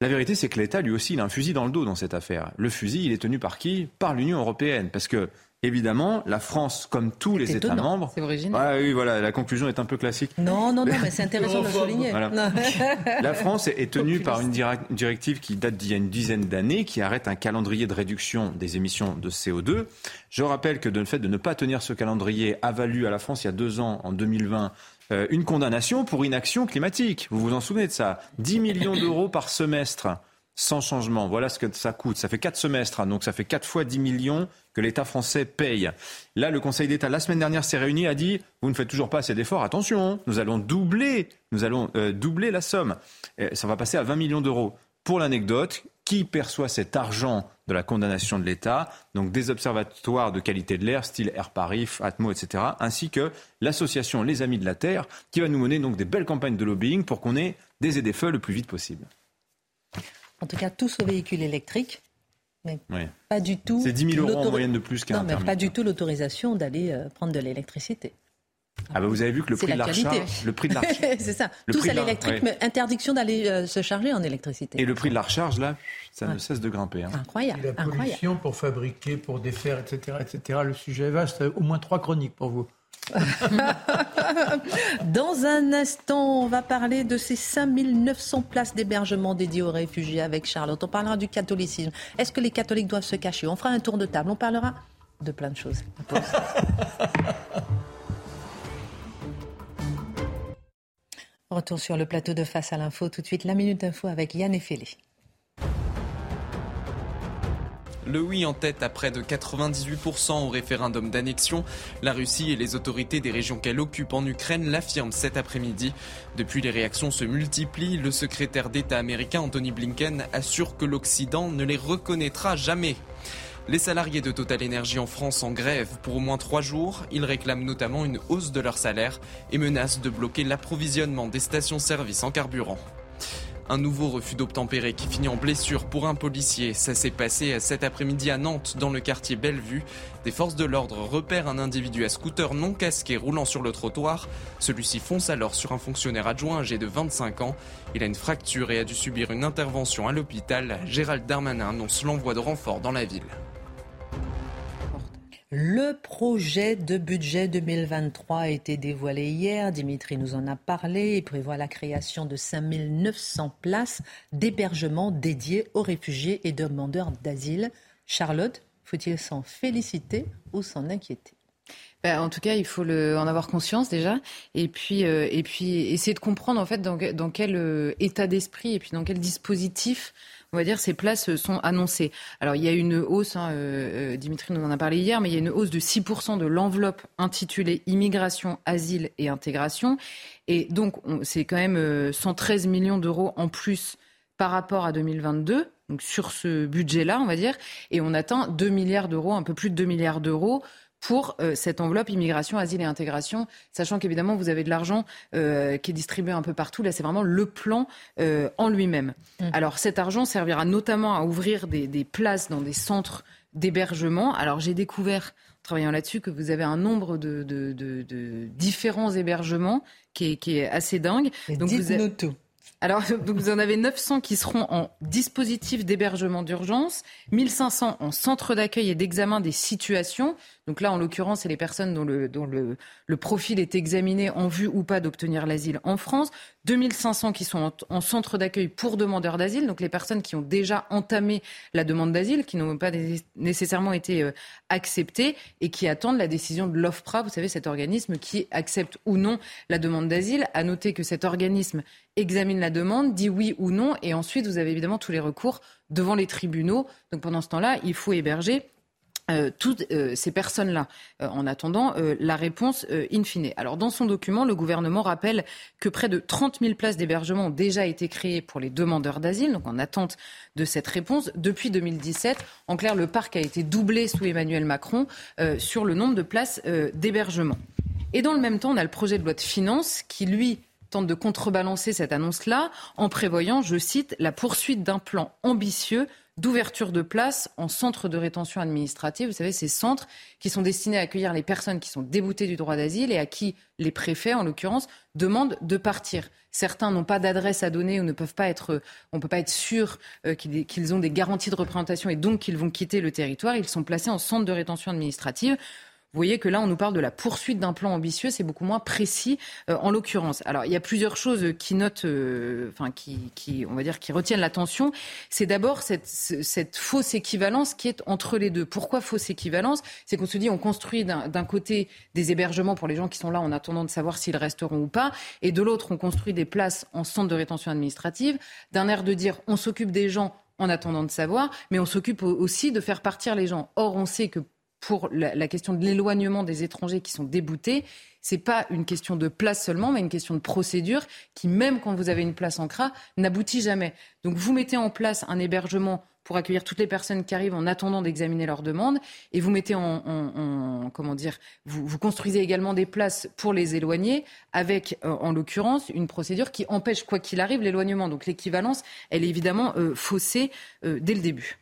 La vérité, c'est que l'État, lui aussi, il a un fusil dans le dos dans cette affaire. Le fusil, il est tenu par qui? Par l'Union européenne. Parce que Évidemment, la France, comme tous les États membres. C'est original. oui, voilà, la conclusion est un peu classique. Non, non, non, mais c'est intéressant de le [laughs] souligner. [laughs] La France est tenue par une directive qui date d'il y a une dizaine d'années, qui arrête un calendrier de réduction des émissions de CO2. Je rappelle que le fait de ne pas tenir ce calendrier a valu à la France il y a deux ans, en 2020, euh, une condamnation pour inaction climatique. Vous vous en souvenez de ça? 10 millions d'euros par semestre sans changement. Voilà ce que ça coûte. Ça fait quatre semestres, hein, donc ça fait quatre fois 10 millions que l'État français paye. Là, le Conseil d'État, la semaine dernière, s'est réuni a dit Vous ne faites toujours pas assez d'efforts, attention, nous allons doubler, nous allons euh, doubler la somme. ça va passer à 20 millions d'euros. Pour l'anecdote, qui perçoit cet argent de la condamnation de l'État Donc des observatoires de qualité de l'air, style Air Paris, Atmo, etc., ainsi que l'association Les Amis de la Terre, qui va nous mener donc des belles campagnes de lobbying pour qu'on ait des aides-feux le plus vite possible. En tout cas, tous aux véhicules électriques mais pas du tout. C'est 10 000 euros en moyenne de plus qu'un Non, mais pas du tout l'autorisation d'aller euh, prendre de l'électricité. Ah bah vous avez vu que le prix de la recharge, le prix de la [laughs] c'est ça. Tous à l'électrique, mais interdiction d'aller euh, se charger en électricité. Et le prix de la recharge là, ça ne cesse de grimper. Hein. Incroyable. Et la pollution pour fabriquer, pour défaire, etc., etc. Le sujet est vaste. Au moins trois chroniques pour vous. [laughs] Dans un instant, on va parler de ces 5900 places d'hébergement dédiées aux réfugiés avec Charlotte. On parlera du catholicisme. Est-ce que les catholiques doivent se cacher? On fera un tour de table. On parlera de plein de choses. [laughs] Retour sur le plateau de Face à l'info. Tout de suite, la Minute Info avec Yann Effelé. Le oui en tête à près de 98% au référendum d'annexion. La Russie et les autorités des régions qu'elle occupe en Ukraine l'affirment cet après-midi. Depuis, les réactions se multiplient. Le secrétaire d'État américain Anthony Blinken assure que l'Occident ne les reconnaîtra jamais. Les salariés de Total Energy en France en grève pour au moins trois jours. Ils réclament notamment une hausse de leur salaire et menacent de bloquer l'approvisionnement des stations-service en carburant. Un nouveau refus d'obtempérer qui finit en blessure pour un policier. Ça s'est passé cet après-midi à Nantes, dans le quartier Bellevue. Des forces de l'ordre repèrent un individu à scooter non casqué roulant sur le trottoir. Celui-ci fonce alors sur un fonctionnaire adjoint âgé de 25 ans. Il a une fracture et a dû subir une intervention à l'hôpital. Gérald Darmanin annonce l'envoi de renforts dans la ville. Le projet de budget 2023 a été dévoilé hier. Dimitri nous en a parlé. Il prévoit la création de 5900 places d'hébergement dédiées aux réfugiés et demandeurs d'asile. Charlotte, faut-il s'en féliciter ou s'en inquiéter? Ben, en tout cas, il faut le, en avoir conscience déjà, et puis euh, essayer de comprendre en fait dans, dans quel euh, état d'esprit et puis dans quel dispositif on va dire, ces places sont annoncées. Alors, il y a une hausse, hein, euh, euh, Dimitri nous en a parlé hier, mais il y a une hausse de 6% de l'enveloppe intitulée Immigration, Asile et Intégration. Et donc, c'est quand même 113 euh, millions d'euros en plus par rapport à 2022. Donc, sur ce budget-là, on va dire. Et on atteint 2 milliards d'euros, un peu plus de 2 milliards d'euros pour euh, cette enveloppe immigration, asile et intégration, sachant qu'évidemment, vous avez de l'argent euh, qui est distribué un peu partout. Là, c'est vraiment le plan euh, en lui-même. Mmh. Alors, cet argent servira notamment à ouvrir des, places dans des centres d'hébergement. Alors, j'ai découvert, en travaillant là-dessus, que vous avez un nombre de, différents hébergements qui est, assez dingue. Donc, vous tout. Alors, [laughs] vous en avez 900 qui seront en dispositif d'hébergement d'urgence, 1500 en centre d'accueil et d'examen des situations. Donc là, en l'occurrence, c'est les personnes dont, le, profil est examiné en vue ou pas d'obtenir l'asile en France. 2500 qui sont en, centre d'accueil pour demandeurs d'asile, donc les personnes qui ont déjà entamé la demande d'asile, qui n'ont pas nécessairement été euh, acceptées et qui attendent la décision de l'OFPRA, vous savez, cet organisme qui accepte ou non la demande d'asile. À noter que cet organisme examine la demande, dit oui ou non, et ensuite vous avez évidemment tous les recours devant les tribunaux. Donc pendant ce temps-là, il faut héberger euh, toutes euh, ces personnes-là, euh, en attendant la réponse in fine. Alors, dans son document, le gouvernement rappelle que près de 30 000 places d'hébergement ont déjà été créées pour les demandeurs d'asile, donc en attente de cette réponse, depuis 2017. En clair, le parc a été doublé sous Emmanuel Macron sur le nombre de places d'hébergement. Et dans le même temps, on a le projet de loi de finances qui, lui, tente de contrebalancer cette annonce-là en prévoyant, je cite, la poursuite d'un plan ambitieux d'ouverture de places en centre de rétention administrative. Vous savez, ces centres qui sont destinés à accueillir les personnes qui sont déboutées du droit d'asile et à qui les préfets, en l'occurrence, demandent de partir. Certains n'ont pas d'adresse à donner ou ne peuvent pas être, on ne peut pas être sûr euh, qu'ils ont des garanties de représentation et donc qu'ils vont quitter le territoire. Ils sont placés en centre de rétention administrative. Vous voyez que là, on nous parle de la poursuite d'un plan ambitieux, c'est beaucoup moins précis euh, en l'occurrence. Alors, il y a plusieurs choses qui notent, euh, enfin, qui, qui, on va dire, qui retiennent l'attention. C'est d'abord cette, cette, fausse équivalence qui est entre les deux. Pourquoi fausse équivalence? C'est qu'on se dit, on construit d'un côté des hébergements pour les gens qui sont là en attendant de savoir s'ils resteront ou pas, et de l'autre, on construit des places en centre de rétention administrative, d'un air de dire, on s'occupe des gens en attendant de savoir, mais on s'occupe aussi de faire partir les gens. Or, on sait que pour la, question de l'éloignement des étrangers qui sont déboutés, c'est pas une question de place seulement, mais une question de procédure qui, même quand vous avez une place en CRA, n'aboutit jamais. Donc vous mettez en place un hébergement pour accueillir toutes les personnes qui arrivent en attendant d'examiner leurs demandes, et vous mettez en, comment dire, vous, construisez également des places pour les éloigner, avec euh, en l'occurrence une procédure qui empêche quoi qu'il arrive l'éloignement. Donc l'équivalence, elle est évidemment euh, faussée euh, dès le début.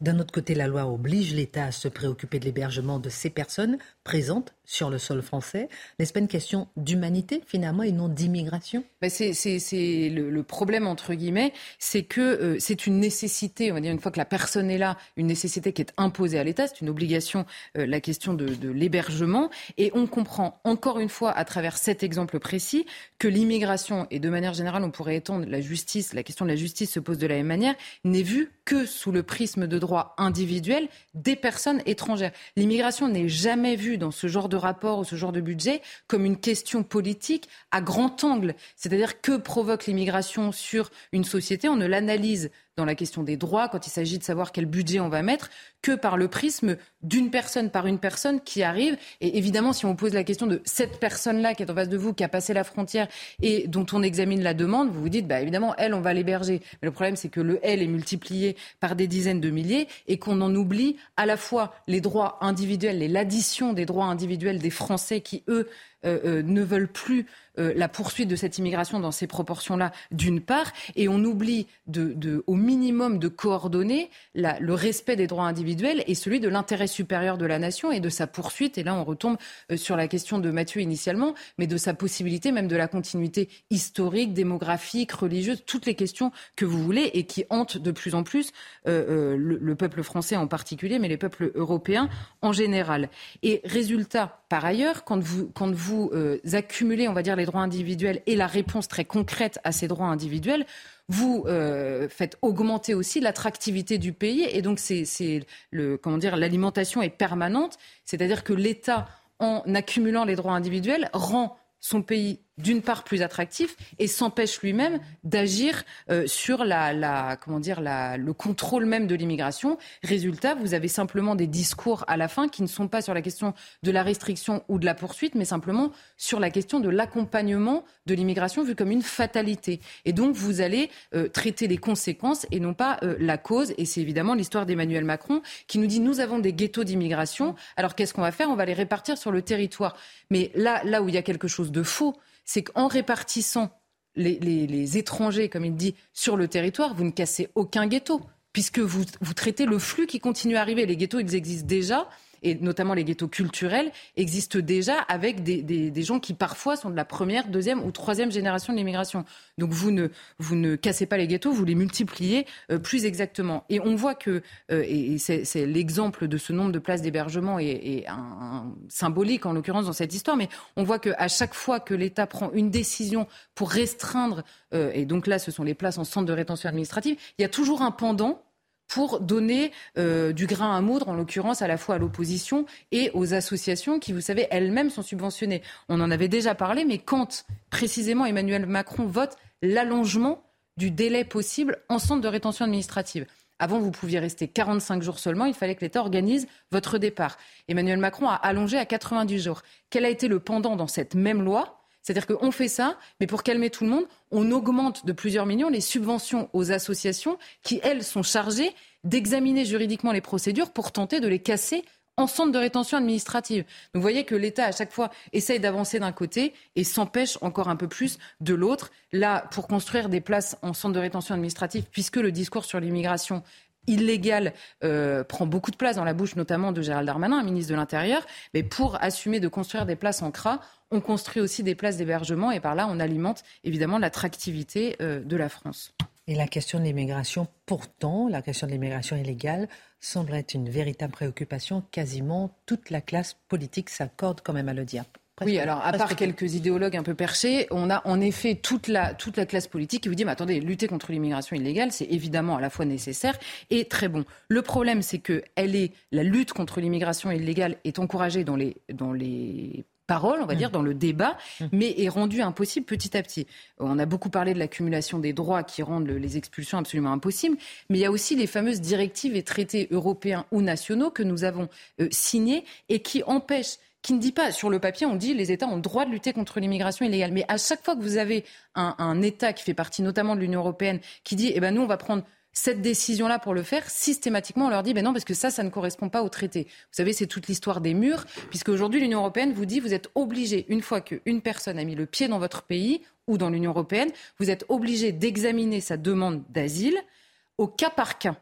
D'un autre côté, la loi oblige l'État à se préoccuper de l'hébergement de ces personnes présentes sur le sol français. N'est-ce pas une question d'humanité finalement et non d'immigration? Ben C'est le, problème entre guillemets, c'est que euh, c'est une nécessité, on va dire une fois que la personne est là, une nécessité qui est imposée à l'État, c'est une obligation, euh, la question de, de l'hébergement. Et on comprend encore une fois à travers cet exemple précis que l'immigration, et de manière générale on pourrait étendre la justice, la question de la justice se pose de la même manière, n'est vue que sous le prisme de droit individuel des personnes étrangères. L'immigration n'est jamais vue dans ce genre de rapport ou ce genre de budget comme une question politique à grand angle. C'est-à-dire que provoque l'immigration sur une société On ne l'analyse dans la question des droits, quand il s'agit de savoir quel budget on va mettre, que par le prisme d'une personne par une personne qui arrive. Et évidemment, si on pose la question de cette personne-là qui est en face de vous, qui a passé la frontière et dont on examine la demande, vous vous dites, bah, évidemment, elle, on va l'héberger. Mais le problème, c'est que le elle est multiplié par des dizaines de milliers et qu'on en oublie à la fois les droits individuels et l'addition des droits individuels des Français qui, eux, euh, euh, ne veulent plus euh, la poursuite de cette immigration dans ces proportions-là, d'une part, et on oublie au minimum de coordonner le respect des droits individuels et celui de l'intérêt supérieur de la nation et de sa poursuite. Et là, on retombe sur la question de Mathieu initialement, mais de sa possibilité même de la continuité historique, démographique, religieuse, toutes les questions que vous voulez et qui hantent de plus en plus le, le peuple français en particulier, mais les peuples européens en général. Et résultat, par ailleurs, quand vous, euh, accumulez, on va dire, les droits individuels et la réponse très concrète à ces droits individuels, vous euh, faites augmenter aussi l'attractivité du pays. Et donc, c'est le comment dire, l'alimentation est permanente. C'est-à-dire que l'État, en accumulant les droits individuels, rend son pays d'une part plus attractif et s'empêche lui-même d'agir euh, sur la, comment dire, le contrôle même de l'immigration. Résultat, vous avez simplement des discours à la fin qui ne sont pas sur la question de la restriction ou de la poursuite, mais simplement sur la question de l'accompagnement de l'immigration vue comme une fatalité. Et donc, vous allez euh, traiter les conséquences et non pas euh, la cause. Et c'est évidemment l'histoire d'Emmanuel Macron qui nous dit nous avons des ghettos d'immigration. Alors qu'est-ce qu'on va faire? On va les répartir sur le territoire. Mais là, là où il y a quelque chose de faux, c'est qu'en répartissant les, étrangers, comme il dit, sur le territoire, vous ne cassez aucun ghetto, puisque vous, vous traitez le flux qui continue à arriver. Les ghettos, ils existent déjà et notamment les ghettos culturels, existent déjà avec des, gens qui parfois sont de la première, deuxième ou troisième génération de l'immigration. Donc vous ne, vous ne cassez pas les ghettos, vous les multipliez euh, plus exactement. Et on voit que, euh, et c'est l'exemple de ce nombre de places d'hébergement est, symbolique en l'occurrence dans cette histoire, mais on voit qu'à chaque fois que l'État prend une décision pour restreindre, euh, et donc là ce sont les places en centre de rétention administrative, il y a toujours un pendant pour donner euh, du grain à moudre, en l'occurrence à la fois à l'opposition et aux associations qui, vous savez, elles-mêmes sont subventionnées. On en avait déjà parlé, mais quand précisément Emmanuel Macron vote l'allongement du délai possible en centre de rétention administrative. Avant, vous pouviez rester 45 jours seulement. Il fallait que l'État organise votre départ. Emmanuel Macron a allongé à 90 jours. Quel a été le pendant dans cette même loi? C'est-à-dire qu'on fait ça, mais pour calmer tout le monde, on augmente de plusieurs millions les subventions aux associations qui, elles, sont chargées d'examiner juridiquement les procédures pour tenter de les casser en centre de rétention administrative. Donc vous voyez que l'État, à chaque fois, essaye d'avancer d'un côté et s'empêche encore un peu plus de l'autre. Là, pour construire des places en centre de rétention administrative, puisque le discours sur l'immigration illégale euh, prend beaucoup de place dans la bouche notamment de Gérald Darmanin, ministre de l'Intérieur. Mais pour assumer de construire des places en CRA, on construit aussi des places d'hébergement et par là, on alimente évidemment l'attractivité euh, de la France. Et la question de l'immigration, pourtant, la question de l'immigration illégale semble être une véritable préoccupation. Quasiment toute la classe politique s'accorde quand même à le dire oui, alors à part quelques idéologues un peu perchés, on a en effet toute la, toute la classe politique qui vous dit mais attendez, lutter contre l'immigration illégale, c'est évidemment à la fois nécessaire et très bon. Le problème, c'est que elle est, la lutte contre l'immigration illégale est encouragée dans les, dans les paroles, on va mmh. dire, dans le débat, mmh. mais est rendue impossible petit à petit. On a beaucoup parlé de l'accumulation des droits qui rendent les expulsions absolument impossibles, mais il y a aussi les fameuses directives et traités européens ou nationaux que nous avons euh, signés et qui empêchent qui ne dit pas, sur le papier, on dit les États ont le droit de lutter contre l'immigration illégale. Mais à chaque fois que vous avez un, État qui fait partie notamment de l'Union européenne qui dit, eh ben nous, on va prendre cette décision-là pour le faire, systématiquement, on leur dit, ben non, parce que ça, ça ne correspond pas au traité. Vous savez, c'est toute l'histoire des murs, puisque aujourd'hui, l'Union européenne vous dit, vous êtes obligé, une fois qu'une personne a mis le pied dans votre pays ou dans l'Union européenne, vous êtes obligé d'examiner sa demande d'asile au cas par cas.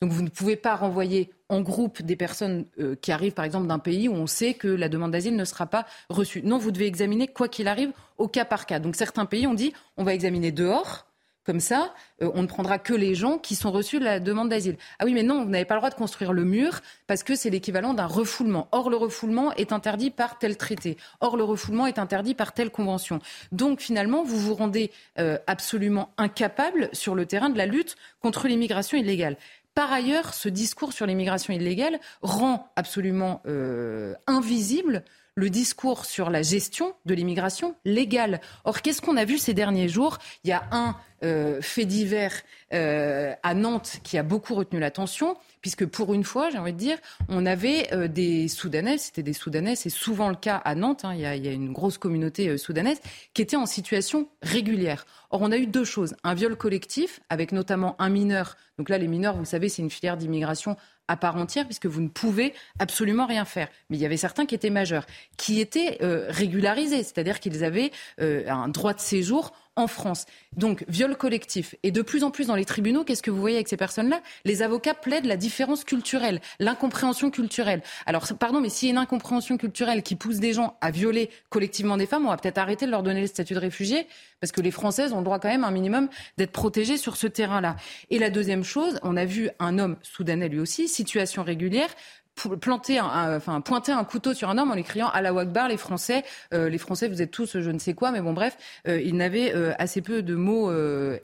Donc vous ne pouvez pas renvoyer en groupe des personnes euh, qui arrivent par exemple d'un pays où on sait que la demande d'asile ne sera pas reçue. Non, vous devez examiner quoi qu'il arrive au cas par cas. Donc certains pays ont dit on va examiner dehors. Comme ça, euh, on ne prendra que les gens qui sont reçus de la demande d'asile. Ah oui, mais non, vous n'avez pas le droit de construire le mur parce que c'est l'équivalent d'un refoulement. Or, le refoulement est interdit par tel traité. Or, le refoulement est interdit par telle convention. Donc, finalement, vous vous rendez euh, absolument incapable sur le terrain de la lutte contre l'immigration illégale. Par ailleurs, ce discours sur l'immigration illégale rend absolument euh, invisible le discours sur la gestion de l'immigration légale. Or, qu'est-ce qu'on a vu ces derniers jours? Il y a un euh, fait divers euh, à Nantes qui a beaucoup retenu l'attention, puisque pour une fois, j'ai envie de dire, on avait des Soudanais, c'était des Soudanais, c'est souvent le cas à Nantes, hein, il, y a, une grosse communauté soudanaise, qui était en situation régulière. Or, on a eu deux choses. Un viol collectif, avec notamment un mineur. Donc là, les mineurs, vous savez, c'est une filière d'immigration à part entière, puisque vous ne pouvez absolument rien faire. Mais il y avait certains qui étaient majeurs, qui étaient euh, régularisés, c'est-à-dire qu'ils avaient euh, un droit de séjour en France. Donc, viol collectif. Et de plus en plus dans les tribunaux, qu'est-ce que vous voyez avec ces personnes-là? Les avocats plaident la différence culturelle, l'incompréhension culturelle. Alors, pardon, mais s'il y a une incompréhension culturelle qui pousse des gens à violer collectivement des femmes, on va peut-être arrêter de leur donner le statut de réfugié, parce que les Françaises ont le droit quand même un minimum d'être protégées sur ce terrain-là. Et la deuxième chose, on a vu un homme soudanais lui aussi, situation régulière, planter un, enfin, pointer un couteau sur un homme en lui criant à la Wakbar, les Français, euh, les Français, vous êtes tous je ne sais quoi, mais bon, bref, euh, il n'avait euh, assez peu de mots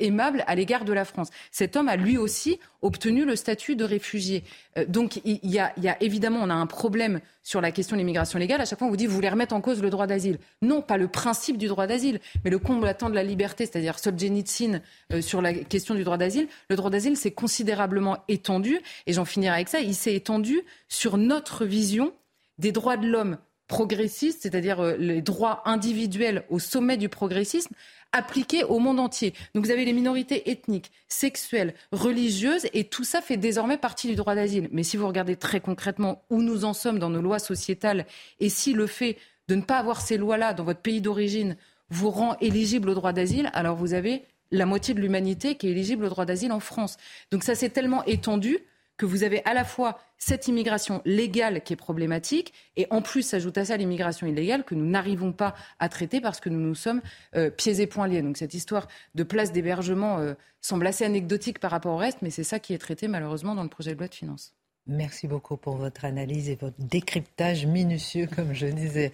aimables à l'égard de la France. Cet homme a lui aussi obtenu le statut de réfugié. donc, il y, a, il y a évidemment, on a un problème sur la question de l'immigration légale. À chaque fois, on vous dit, vous voulez remettre en cause le droit d'asile. Non, pas le principe du droit d'asile, mais le combattant de la liberté, c'est-à-dire Solzhenitsyn sur la question du droit d'asile. Le droit d'asile s'est considérablement étendu, et j'en finirai avec ça, il s'est étendu sur notre vision des droits de l'homme progressistes, c'est-à-dire euh, les droits individuels au sommet du progressisme, appliqués au monde entier. Donc vous avez les minorités ethniques, sexuelles, religieuses, et tout ça fait désormais partie du droit d'asile. Mais si vous regardez très concrètement où nous en sommes dans nos lois sociétales, et si le fait de ne pas avoir ces lois-là dans votre pays d'origine vous rend éligible au droit d'asile, alors vous avez la moitié de l'humanité qui est éligible au droit d'asile en France. Donc ça s'est tellement étendu que vous avez à la fois cette immigration légale qui est problématique et en plus s'ajoute à ça l'immigration illégale que nous n'arrivons pas à traiter parce que nous nous sommes euh, pieds et poings liés. Donc cette histoire de place d'hébergement euh, semble assez anecdotique par rapport au reste, mais c'est ça qui est traité malheureusement dans le projet de loi de finances. Merci beaucoup pour votre analyse et votre décryptage minutieux, comme je disais.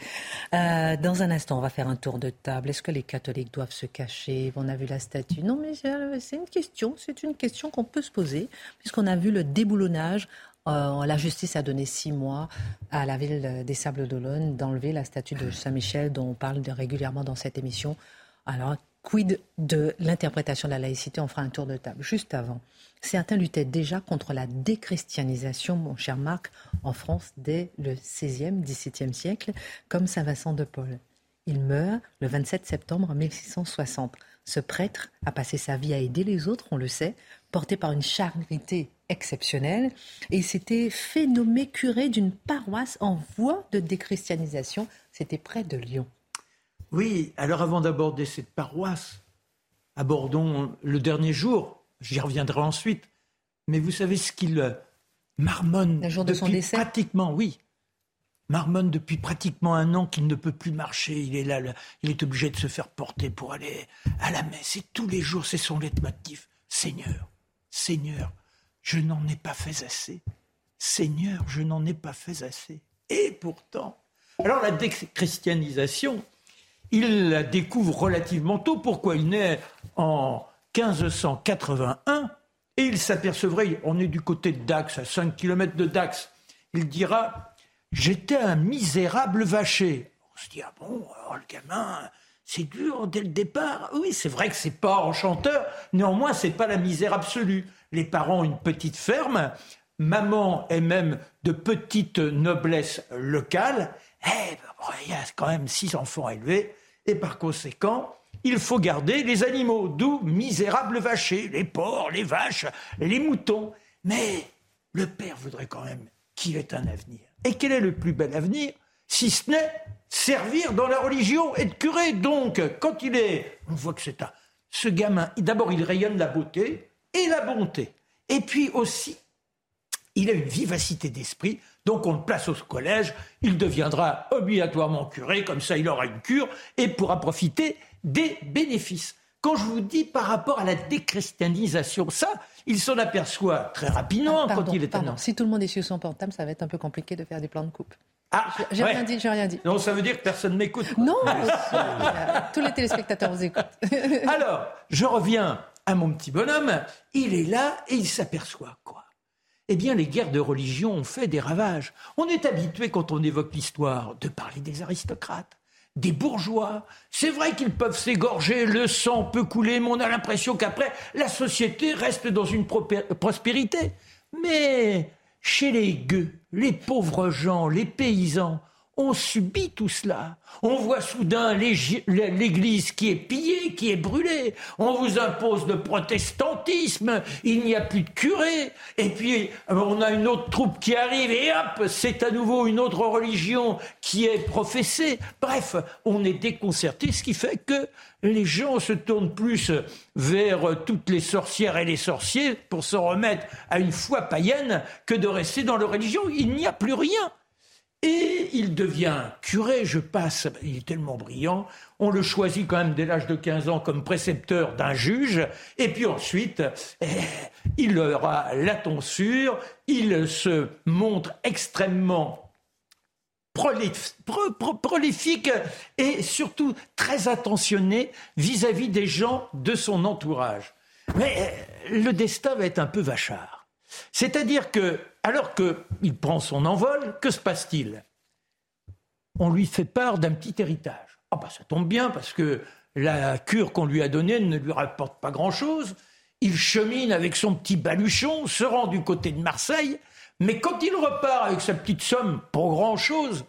Euh, dans un instant, on va faire un tour de table. Est-ce que les catholiques doivent se cacher? On a vu la statue. Non, mais c'est une question. C'est une question qu'on peut se poser, puisqu'on a vu le déboulonnage. Euh, la justice a donné six mois à la ville des Sables d'Olonne d'enlever la statue de Saint-Michel, dont on parle régulièrement dans cette émission. Alors, quid de l'interprétation de la laïcité? On fera un tour de table. Juste avant. Certains luttaient déjà contre la déchristianisation, mon cher Marc, en France dès le XVIe, XVIIe siècle, comme Saint Vincent de Paul. Il meurt le 27 septembre 1660. Ce prêtre a passé sa vie à aider les autres, on le sait, porté par une charité exceptionnelle, et il s'était fait nommer curé d'une paroisse en voie de déchristianisation. C'était près de Lyon. Oui, alors avant d'aborder cette paroisse, abordons le dernier jour J'y reviendrai ensuite. Mais vous savez ce qu'il euh, marmonne Le jour de son depuis décès pratiquement, oui. Marmonne depuis pratiquement un an qu'il ne peut plus marcher. Il est là, là, il est obligé de se faire porter pour aller à la messe. Et tous les jours, c'est son leitmotiv. Seigneur, Seigneur, je n'en ai pas fait assez. Seigneur, je n'en ai pas fait assez. Et pourtant, alors la déchristianisation, il la découvre relativement tôt. Pourquoi Il naît en 1581 et il s'apercevrait, on est du côté de Dax, à 5 km de Dax, il dira J'étais un misérable vacher. On se dit Ah bon, alors le gamin, c'est dur dès le départ. Oui, c'est vrai que c'est pas enchanteur, néanmoins, c'est pas la misère absolue. Les parents ont une petite ferme, maman est même de petite noblesse locale. Eh ben, il y a quand même six enfants élevés, et par conséquent, il faut garder les animaux, d'où misérables vachers, les porcs, les vaches, les moutons. Mais le père voudrait quand même qu'il ait un avenir. Et quel est le plus bel avenir si ce n'est servir dans la religion, être curé? Donc, quand il est, on voit que c'est un, ce gamin, d'abord il rayonne la beauté et la bonté. Et puis aussi, il a une vivacité d'esprit, donc on le place au collège, il deviendra obligatoirement curé, comme ça il aura une cure et pourra profiter des bénéfices. Quand je vous dis par rapport à la déchristianisation, ça, il s'en aperçoit très rapidement Pardon, quand il est pardon. Si tout le monde est sur son portable, ça va être un peu compliqué de faire des plans de coupe. Ah, J'ai ouais. rien dit, j'ai rien dit. Non, ça veut dire que personne m'écoute. Non, tous les téléspectateurs vous écoutent. [laughs] Alors, je reviens à mon petit bonhomme. Il est là et il s'aperçoit quoi? Eh bien, les guerres de religion ont fait des ravages. On est habitué, quand on évoque l'histoire, de parler des aristocrates, des bourgeois. C'est vrai qu'ils peuvent s'égorger, le sang peut couler, mais on a l'impression qu'après, la société reste dans une prospérité. Mais chez les gueux, les pauvres gens, les paysans, on subit tout cela. On voit soudain l'Église qui est pillée, qui est brûlée. On vous impose le protestantisme. Il n'y a plus de curé. Et puis, on a une autre troupe qui arrive et hop, c'est à nouveau une autre religion qui est professée. Bref, on est déconcerté, ce qui fait que les gens se tournent plus vers toutes les sorcières et les sorciers pour se remettre à une foi païenne que de rester dans leur religion. Il n'y a plus rien. Et il devient curé, je passe, il est tellement brillant, on le choisit quand même dès l'âge de 15 ans comme précepteur d'un juge, et puis ensuite, eh, il aura la tonsure, il se montre extrêmement prolif- pro- pro- prolifique et surtout très attentionné vis-à-vis des gens de son entourage. Mais euh, le destin va être un peu vachard. C'est-à-dire que, alors qu'il prend son envol, que se passe-t-il? On lui fait part d'un petit héritage. Ah bah ça tombe bien parce que la cure qu'on lui a donnée ne lui rapporte pas grand-chose. Il chemine avec son petit baluchon, se rend du côté de Marseille, mais quand il repart avec sa petite somme pour grand-chose,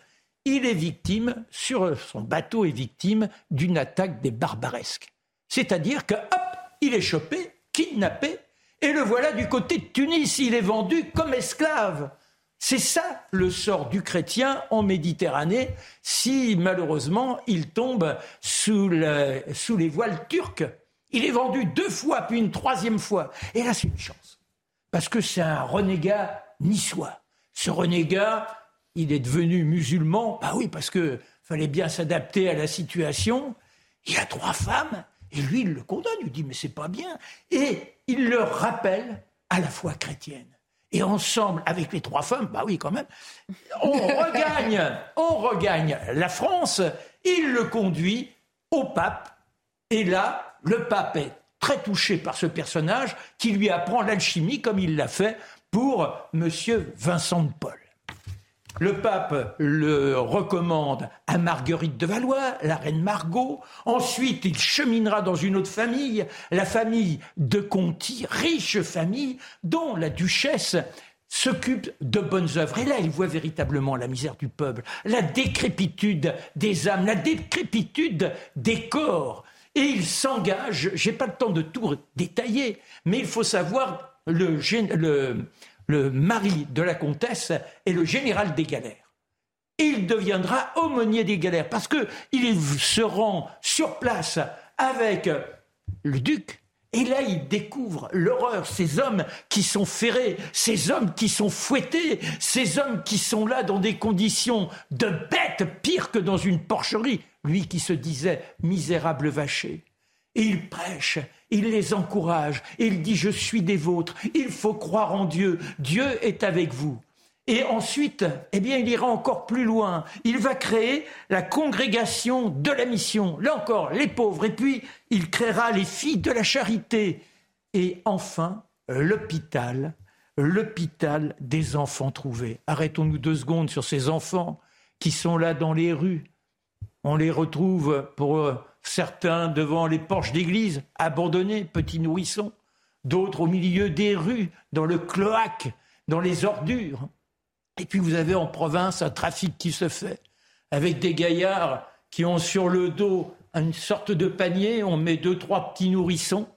il est victime, sur son bateau est victime d'une attaque des barbaresques. C'est-à-dire que, hop, il est chopé, kidnappé, et le voilà du côté de Tunis, il est vendu comme esclave. C'est ça le sort du chrétien en Méditerranée si malheureusement il tombe sous, le- sous les voiles turques. Il est vendu deux fois, puis une troisième fois. Et là, c'est une chance. Parce que c'est un renégat niçois. Ce renégat, il est devenu musulman. Bah oui, parce que fallait bien s'adapter à la situation. Il a trois femmes, et lui, il le condamne. Il dit, mais c'est pas bien. Et il leur rappelle à la foi chrétienne. Et ensemble, avec les trois femmes, bah oui, quand même, on [laughs] regagne, on regagne la France. Il le conduit au pape. Et là, le pape est très touché par ce personnage qui lui apprend l'alchimie comme il l'a fait pour Monsieur Vincent de Paul. Le pape le recommande à Marguerite de Valois, la reine Margot. Ensuite, il cheminera dans une autre famille, la famille de Conti, riche famille, dont la duchesse s'occupe de bonnes œuvres. Et là, il voit véritablement la misère du peuple, la décrépitude des âmes, la décrépitude des corps. Et il s'engage, j'ai pas le temps de tout détailler, mais il faut savoir le, le, le mari de la comtesse est le général des galères. Il deviendra aumônier des galères parce que il se rend sur place avec le duc Et là, il découvre l'horreur, ces hommes qui sont ferrés, ces hommes qui sont fouettés, ces hommes qui sont là dans des conditions de bêtes, pire que dans une porcherie. Lui qui se disait misérable vacher. Et il prêche, il les encourage, il dit je suis des vôtres, il faut croire en Dieu, Dieu est avec vous. Et ensuite, eh bien, il ira encore plus loin. Il va créer la congrégation de la mission. Là encore, les pauvres. Et puis, il créera les filles de la charité. Et enfin, l'hôpital, l'hôpital des enfants trouvés. Arrêtons-nous deux secondes sur ces enfants qui sont là dans les rues. On les retrouve pour certains devant les porches d'église, abandonnés, petits nourrissons. D'autres au milieu des rues, dans le cloaque, dans les ordures. Et puis vous avez en province un trafic qui se fait, avec des gaillards qui ont sur le dos une sorte de panier, on met deux, trois petits nourrissons,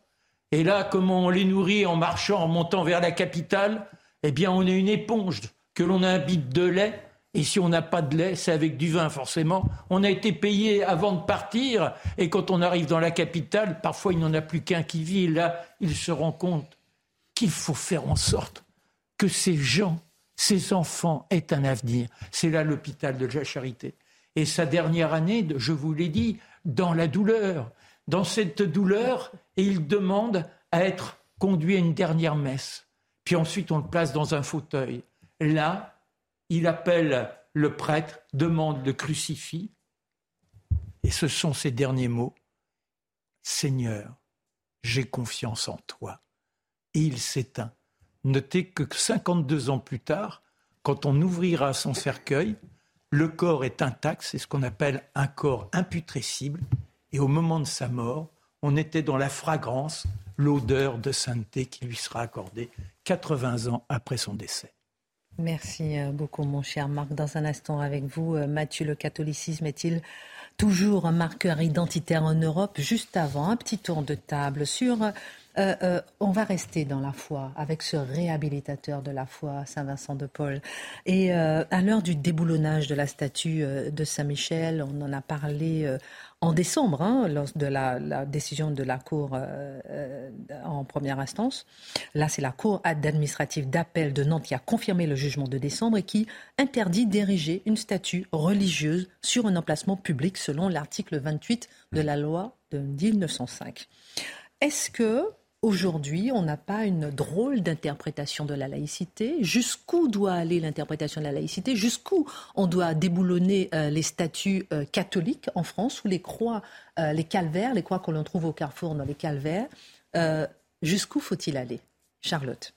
et là, comment on les nourrit en marchant, en montant vers la capitale Eh bien, on est une éponge que l'on imbite de lait, et si on n'a pas de lait, c'est avec du vin forcément. On a été payé avant de partir, et quand on arrive dans la capitale, parfois il n'y a plus qu'un qui vit, et là, il se rend compte qu'il faut faire en sorte que ces gens ces enfants aient un avenir. C'est là l'hôpital de la charité. Et sa dernière année, je vous l'ai dit, dans la douleur. Dans cette douleur, et il demande à être conduit à une dernière messe. Puis ensuite, on le place dans un fauteuil. Là, il appelle le prêtre, demande le crucifix. Et ce sont ses derniers mots. Seigneur, j'ai confiance en toi. Et il s'éteint. Notez que 52 ans plus tard, quand on ouvrira son cercueil, le corps est intact, c'est ce qu'on appelle un corps imputrescible, et au moment de sa mort, on était dans la fragrance, l'odeur de sainteté qui lui sera accordée 80 ans après son décès. Merci euh, beaucoup, mon cher Marc. Dans un instant avec vous, euh, Mathieu, le catholicisme est-il toujours un marqueur identitaire en Europe? Juste avant, un petit tour de table sur euh, on va rester dans la foi avec ce réhabilitateur de la foi, Saint-Vincent de Paul. Et à l'heure du déboulonnage de la statue de Saint-Michel, on en a parlé en décembre, hein, lors de la, décision de la Cour en première instance. Là, c'est la Cour administrative d'appel de Nantes qui a confirmé le jugement de décembre et qui interdit d'ériger une statue religieuse sur un emplacement public selon l'article 28 de la loi de 1905. Est-ce que Aujourd'hui, on n'a pas une drôle d'interprétation de la laïcité. Jusqu'où doit aller l'interprétation de la laïcité? Jusqu'où on doit déboulonner euh, les statuts euh, catholiques en France ou les croix, euh, les calvaires, les croix que l'on trouve au carrefour dans les calvaires? Jusqu'où faut-il aller? Charlotte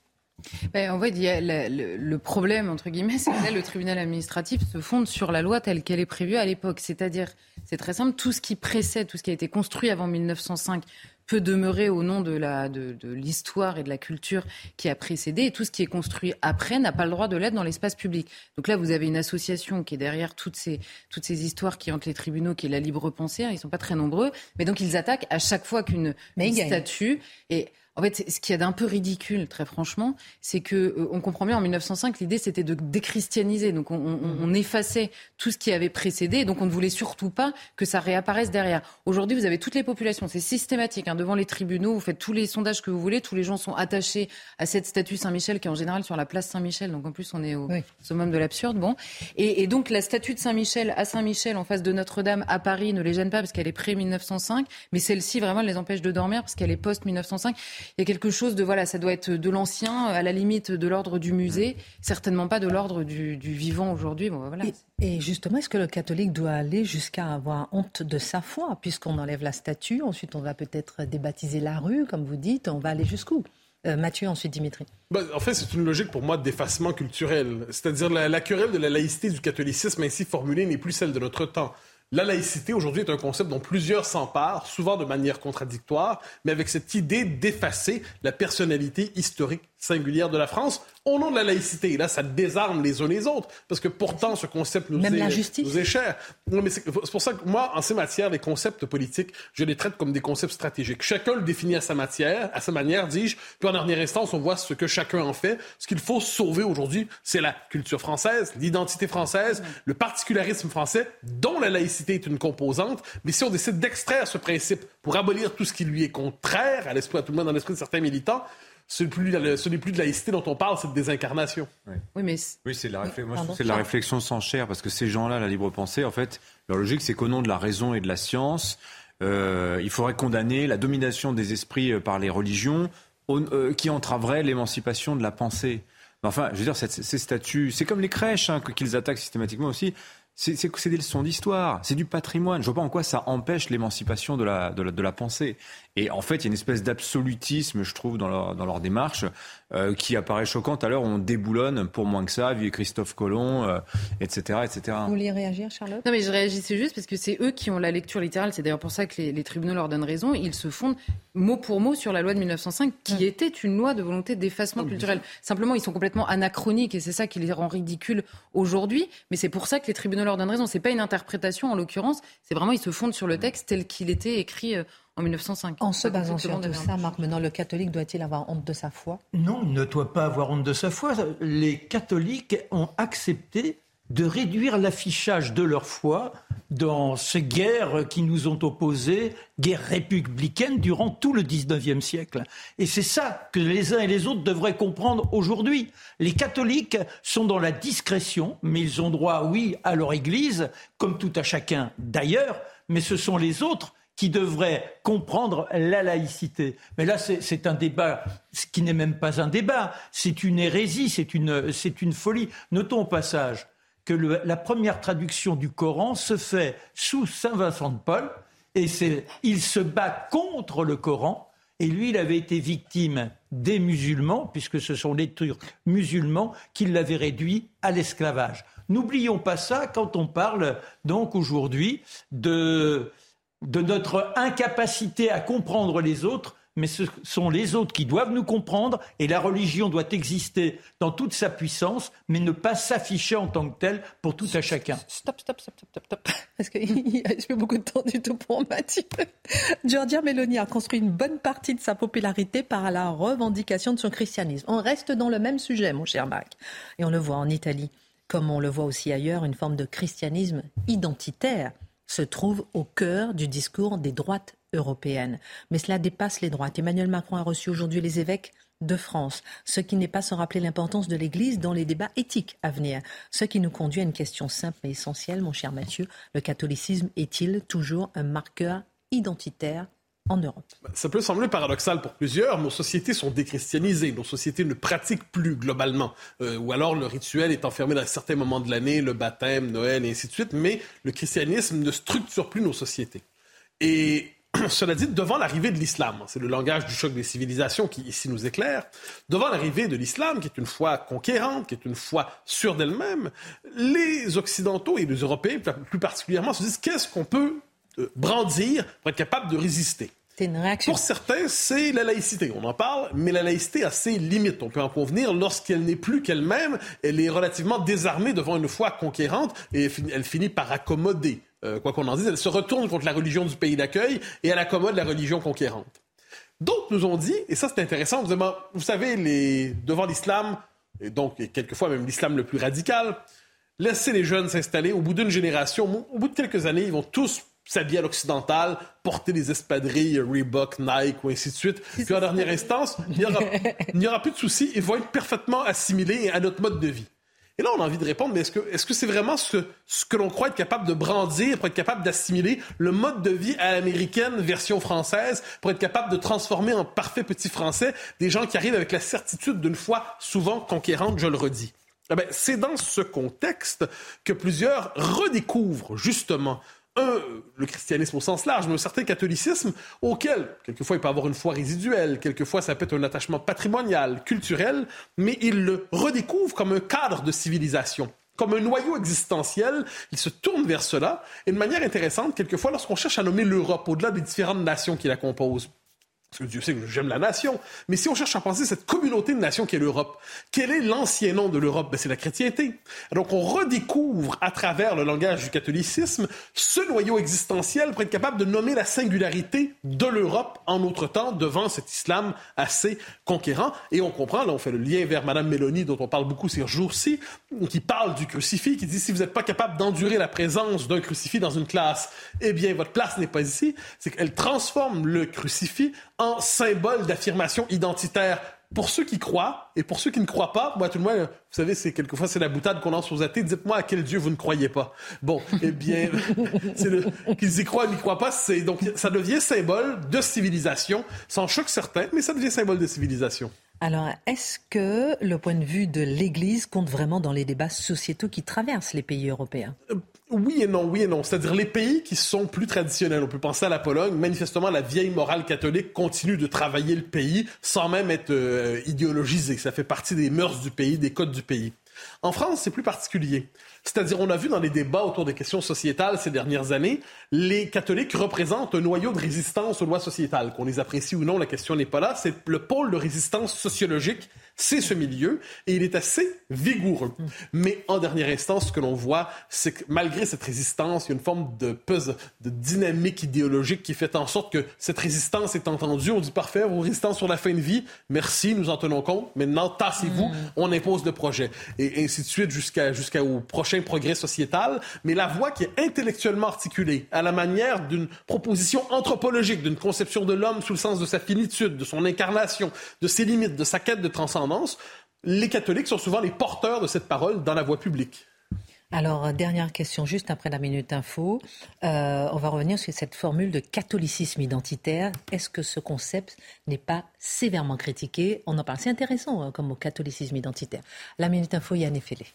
ben, en fait, le, le, problème, entre guillemets, c'est que le tribunal administratif se fonde sur la loi telle qu'elle est prévue à l'époque. C'est-à-dire, c'est très simple, tout ce qui précède, tout ce qui a été construit avant 1905 peut demeurer au nom de la de, l'histoire et de la culture qui a précédé et tout ce qui est construit après n'a pas le droit de l'être dans l'espace public. Donc là, vous avez une association qui est derrière toutes ces toutes ces histoires qui hantent les tribunaux, qui est la libre pensée. Hein, ils sont pas très nombreux, mais donc ils attaquent à chaque fois qu'une statue et en fait, ce qui est d'un peu ridicule, très franchement, c'est que euh, on comprend bien en 1905, l'idée c'était de déchristianiser. Donc on, on, on, effaçait tout ce qui avait précédé, donc on ne voulait surtout pas que ça réapparaisse derrière. Aujourd'hui, vous avez toutes les populations, c'est systématique. Hein, devant les tribunaux, vous faites tous les sondages que vous voulez, tous les gens sont attachés à cette statue Saint-Michel qui est en général sur la place Saint-Michel. Donc en plus, on est au summum de l'absurde. Bon, et, et, donc la statue de Saint-Michel à Saint-Michel en face de Notre-Dame à Paris ne les gêne pas parce qu'elle est pré 1905, mais celle-ci vraiment les empêche de dormir parce qu'elle est post 1905 il y a quelque chose de voilà, ça doit être de l'ancien, à la limite de l'ordre du musée, certainement pas de l'ordre du, vivant aujourd'hui. Bon, voilà. et, justement, est-ce que le catholique doit aller jusqu'à avoir honte de sa foi, puisqu'on enlève la statue, ensuite on va peut-être débaptiser la rue, comme vous dites, on va aller jusqu'où? Euh, Mathieu, ensuite Dimitri. Ben, en fait, c'est une logique pour moi d'effacement culturel. C'est-à-dire la, la querelle de la laïcité du catholicisme ainsi formulée n'est plus celle de notre temps. La laïcité aujourd'hui est un concept dont plusieurs s'emparent, souvent de manière contradictoire, mais avec cette idée d'effacer la personnalité historique singulière de la France au nom de la laïcité. Là, ça désarme les uns les autres, parce que pourtant, ce concept nous, Même est, la justice. nous est cher. Non, mais c'est c'est pour ça que moi, en ces matières, les concepts politiques, je les traite comme des concepts stratégiques. Chacun le définit à sa matière, à sa manière, dis-je, puis en dernière instance, on voit ce que chacun en fait. Ce qu'il faut sauver aujourd'hui, c'est la culture française, l'identité française, le particularisme français, dont la laïcité est une composante. Mais si on décide d'extraire ce principe pour abolir tout ce qui lui est contraire à l'esprit, à tout le monde dans l'esprit de certains militants, ce n'est plus, ce n'est plus de laïcité dont on parle, c'est de désincarnation. Oui, mais Oui, c'est de la, réflexion. Moi, je Pardon. trouve que c'est de la réflexion sans chair, parce que ces gens-là, la libre pensée, en fait, leur logique, c'est qu'au nom de la raison et de la science, euh, il faudrait condamner la domination des esprits euh, par les religions, au- euh, qui entraverait l'émancipation de la pensée. Mais Enfin, je veux dire, cette- ces statuts, c'est comme les crèches hein, que- qu'ils attaquent systématiquement aussi. C'est c'est- c'est des leçons d'histoire, c'est du patrimoine. Je vois pas en quoi ça empêche l'émancipation de la, de, la, de la pensée. Et en fait, il y a une espèce d'absolutisme, je trouve, dans leur, dans leur démarche, euh, qui apparaît choquante. À l'heure, on déboulonne pour moins que ça, vieux Christophe Colomb, euh, etc., etc. Vous voulez réagir, Charlotte? Non, mais je réagissais juste parce que c'est eux qui ont la lecture littérale. C'est d'ailleurs pour ça que les, les tribunaux leur donnent raison. Ils se fondent mot pour mot sur la loi de 1905, qui était une loi de volonté d'effacement culturel. Simplement, ils sont complètement anachroniques et c'est ça qui les rend ridicules aujourd'hui. Mais c'est pour ça que les tribunaux leur donnent raison. C'est pas une interprétation en l'occurrence. C'est vraiment, ils se fondent sur le texte tel qu'il était écrit euh, en 1905. En se basant sur tout ça, Marc, maintenant, le catholique doit-il avoir honte de sa foi? Non, il ne doit pas avoir honte de sa foi. Les catholiques ont accepté de réduire l'affichage de leur foi dans ces guerres qui nous ont opposées, guerres républicaines durant tout le 19e siècle. Et c'est ça que les uns et les autres devraient comprendre aujourd'hui. Les catholiques sont dans la discrétion, mais ils ont droit, oui, à leur Église, comme tout à chacun d'ailleurs, mais ce sont les autres qui devraient comprendre la laïcité. Mais là, c'est un débat ce qui n'est même pas un débat, c'est une hérésie, c'est une, une folie. Notons au passage que la première traduction du Coran se fait sous Saint Vincent de Paul, et il se bat contre le Coran, et lui, il avait été victime des musulmans, puisque ce sont les Turcs musulmans qui l'avaient réduit à l'esclavage. N'oublions pas ça quand on parle donc aujourd'hui de, de notre incapacité à comprendre les autres, mais ce sont les autres qui doivent nous comprendre, et la religion doit exister dans toute sa puissance, mais ne pas s'afficher en tant que telle pour tout à chacun. Stop, stop, stop, stop, stop, stop. [laughs] Parce qu'il a pas beaucoup de temps du tout pour Mathieu. [laughs] Giorgia Meloni a construit une bonne partie de sa popularité par la revendication de son christianisme. On reste dans le même sujet, mon cher Marc. Et on le voit en Italie, comme on le voit aussi ailleurs, une forme de christianisme identitaire se trouve au cœur du discours des droites européennes. Mais cela dépasse les droites. Emmanuel Macron a reçu aujourd'hui les évêques de France, ce qui n'est pas sans rappeler l'importance de l'Église dans les débats éthiques à venir. Ce qui nous conduit à une question simple mais essentielle, mon cher Mathieu. Le catholicisme est-il toujours un marqueur identitaire en Europe Ça peut sembler paradoxal pour plusieurs. Nos sociétés sont déchristianisées. Nos sociétés ne pratiquent plus globalement. Euh, ou alors le rituel est enfermé dans certains moments de l'année, le baptême, Noël, et ainsi de suite. Mais le christianisme ne structure plus nos sociétés. Et [clears throat] cela dit, devant l'arrivée de l'islam, c'est le langage du choc des civilisations qui ici nous éclaire, devant l'arrivée de l'islam, qui est une foi conquérante, qui est une foi sûre d'elle-même, les Occidentaux et les Européens plus particulièrement se disent qu'est-ce qu'on peut brandir pour être capable de résister. C'est une réaction Pour certains, c'est la laïcité. On en parle, mais la laïcité a ses limites. On peut en convenir lorsqu'elle n'est plus qu'elle-même. Elle est relativement désarmée devant une foi conquérante et elle finit- par accommoder. Euh, quoi qu'on en dise, elle se retourne contre la religion du pays d'accueil et elle accommode la religion conquérante. D'autres nous ont dit, et ça c'est intéressant, vous, vous savez, les, devant l'islam, et donc et quelquefois même l'islam le plus radical, laissez les jeunes s'installer. Au bout d'une génération, au bout de quelques années, ils vont tous s'habiller à l'occidental, porter des espadrilles Reebok, Nike ou ainsi de suite. Puis en dernière instance, il n'y aura, plus de soucis. Ils vont être parfaitement assimilés à notre mode de vie. Et là, on a envie de répondre, mais est-ce que est-ce que c'est vraiment ce que, ce que l'on croit être capable de brandir pour être capable d'assimiler le mode de vie à l'américaine version française, pour être capable de transformer en parfait petit français des gens qui arrivent avec la certitude d'une foi souvent conquérante, je le redis? Eh c'est dans ce contexte que plusieurs redécouvrent justement un, le christianisme au sens large, mais un certain catholicisme auquel, quelquefois, il peut avoir une foi résiduelle, quelquefois, ça peut être un attachement patrimonial, culturel, mais il le redécouvre comme un cadre de civilisation comme un noyau existentiel, il se tourne vers cela. Et de manière intéressante, quelquefois, lorsqu'on cherche à nommer l'Europe, au-delà des différentes nations qui la composent, parce que Dieu sait que j'aime la nation, mais si on cherche à penser cette communauté de nations qui est l'Europe, quel est l'ancien nom de l'Europe? Ben, C'est la chrétienté. Donc on redécouvre à travers le langage du catholicisme ce noyau existentiel pour être capable de nommer la singularité de l'Europe en notre temps devant cet islam assez conquérant. Et on comprend, là on fait le lien vers Madame Mélanie dont on parle beaucoup ces jours-ci, qui parle du crucifix, qui dit si vous n'êtes pas capable d'endurer la présence d'un crucifix dans une classe, eh bien votre place n'est pas ici. C'est qu'elle transforme le crucifix en symbole d'affirmation identitaire pour ceux qui croient et pour ceux qui ne croient pas, moi, tout le moins, vous savez, c'est quelquefois c'est la boutade qu'on lance aux athées. Dites-moi à quel Dieu vous ne croyez pas. Bon, eh bien, [laughs] qu'ils y croient, n'y croient pas. C'est donc ça devient symbole de civilisation, sans choc certain, mais ça devient symbole de civilisation. Alors, est-ce que le point de vue de l'Église compte vraiment dans les débats sociétaux qui traversent les pays européens? Euh, oui et non, oui et non. C'est-à-dire les pays qui sont plus traditionnels. On peut penser à la Pologne. Manifestement, la vieille morale catholique continue de travailler le pays sans même être euh, idéologisée. Ça fait partie des mœurs du pays, des codes du pays. En France, c'est plus particulier. C'est-à-dire, on a vu dans les débats autour des questions sociétales ces dernières années, les catholiques représentent un noyau de résistance aux lois sociétales. Qu'on les apprécie ou non, la question n'est pas là. C'est le pôle de résistance sociologique c'est ce milieu et il est assez vigoureux. Mais en dernière instance, ce que l'on voit, c'est que malgré cette résistance, il y a une forme de de dynamique idéologique qui fait en sorte que cette résistance est entendue. On dit parfait, vos résistances sur la fin de vie, merci, nous en tenons compte. Maintenant, tassez-vous, mm. on impose le projet. Et ainsi de suite jusqu'à jusqu'au prochain progrès sociétal. Mais la voix qui est intellectuellement articulée à la manière d'une proposition anthropologique, d'une conception de l'homme sous le sens de sa finitude, de son incarnation, de ses limites, de sa quête de transcendance, les catholiques sont souvent les porteurs de cette parole dans la voie publique. Alors, dernière question, juste après la Minute Info. Euh, on va revenir sur cette formule de catholicisme identitaire. Est-ce que ce concept n'est pas sévèrement critiqué? On en parle, c'est intéressant hein, comme mot catholicisme identitaire. La Minute Info, Yann Effelé.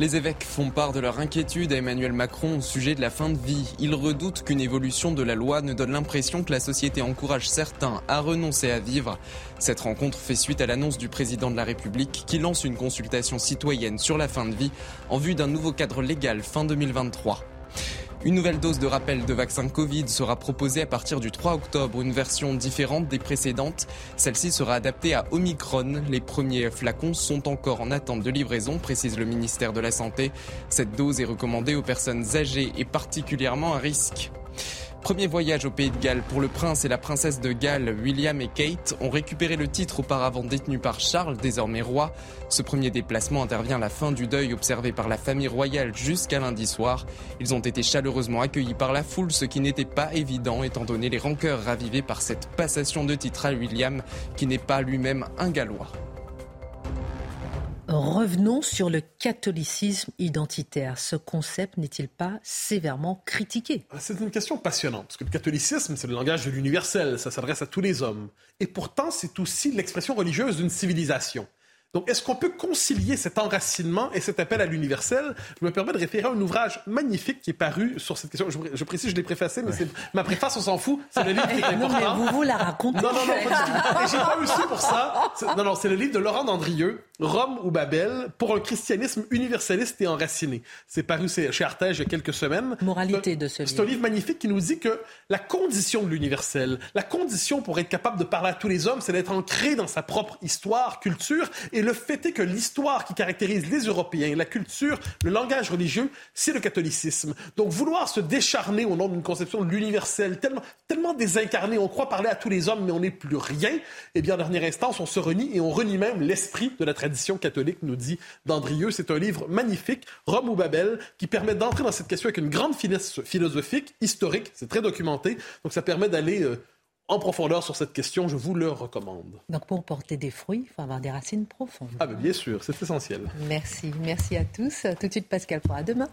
Les évêques font part de leur inquiétude à Emmanuel Macron au sujet de la fin de vie. Ils redoutent qu'une évolution de la loi ne donne l'impression que la société encourage certains à renoncer à vivre. Cette rencontre fait suite à l'annonce du président de la République qui lance une consultation citoyenne sur la fin de vie en vue d'un nouveau cadre légal fin 2023. Une nouvelle dose de rappel de vaccin Covid sera proposée à partir du 3 octobre, une version différente des précédentes. Celle-ci sera adaptée à Omicron. Les premiers flacons sont encore en attente de livraison, précise le ministère de la Santé. Cette dose est recommandée aux personnes âgées et particulièrement à risque. Premier voyage au pays de Galles pour le prince et la princesse de Galles, William et Kate, ont récupéré le titre auparavant détenu par Charles, désormais roi. Ce premier déplacement intervient à la fin du deuil observé par la famille royale jusqu'à lundi soir. Ils ont été chaleureusement accueillis par la foule, ce qui n'était pas évident étant donné les rancœurs ravivées par cette passation de titre à William, qui n'est pas lui-même un Gallois. Revenons sur le catholicisme identitaire. Ce concept n'est-il pas sévèrement critiqué? Ah, C'est une question passionnante, parce que le catholicisme, c'est le langage de l'universel, ça s'adresse à tous les hommes. Et pourtant, c'est aussi l'expression religieuse d'une civilisation. Donc, est-ce qu'on peut concilier cet enracinement et cet appel à l'universel? Je me permets de référer à un ouvrage magnifique qui est paru sur cette question. Je, précise, je l'ai préfacé, mais c'est ma préface, on s'en fout. C'est le livre qui est important. [laughs] Non, mais vous vous la racontez. Non, non, non, j'ai pas reçu pour ça. Non, non, c'est le livre de Laurent Dandrieux, Rome ou Babel, pour un christianisme universaliste et enraciné. C'est paru chez Artege il y a quelques semaines. Moralité de ce livre. C'est un livre magnifique qui nous dit que la condition de l'universel, la condition pour être capable de parler à tous les hommes, c'est d'être ancré dans sa propre histoire, culture et le fait est que l'histoire qui caractérise les Européens, la culture, le langage religieux, c'est le catholicisme. Donc vouloir se décharner au nom d'une conception de l'universel tellement, tellement désincarnée, on croit parler à tous les hommes, mais on n'est plus rien, eh bien, en dernière instance, on se renie et on renie même l'esprit de la tradition catholique, nous dit Dandrieux. C'est un livre magnifique, Rome ou Babel, qui permet d'entrer dans cette question avec une grande finesse philosophique, historique, c'est très documenté, donc ça permet d'aller... Euh, en profondeur sur cette question, je vous le recommande. Donc pour porter des fruits, il faut avoir des racines profondes. Ah bien sûr, c'est essentiel. Merci, merci à tous. Tout de suite Pascal pour à demain.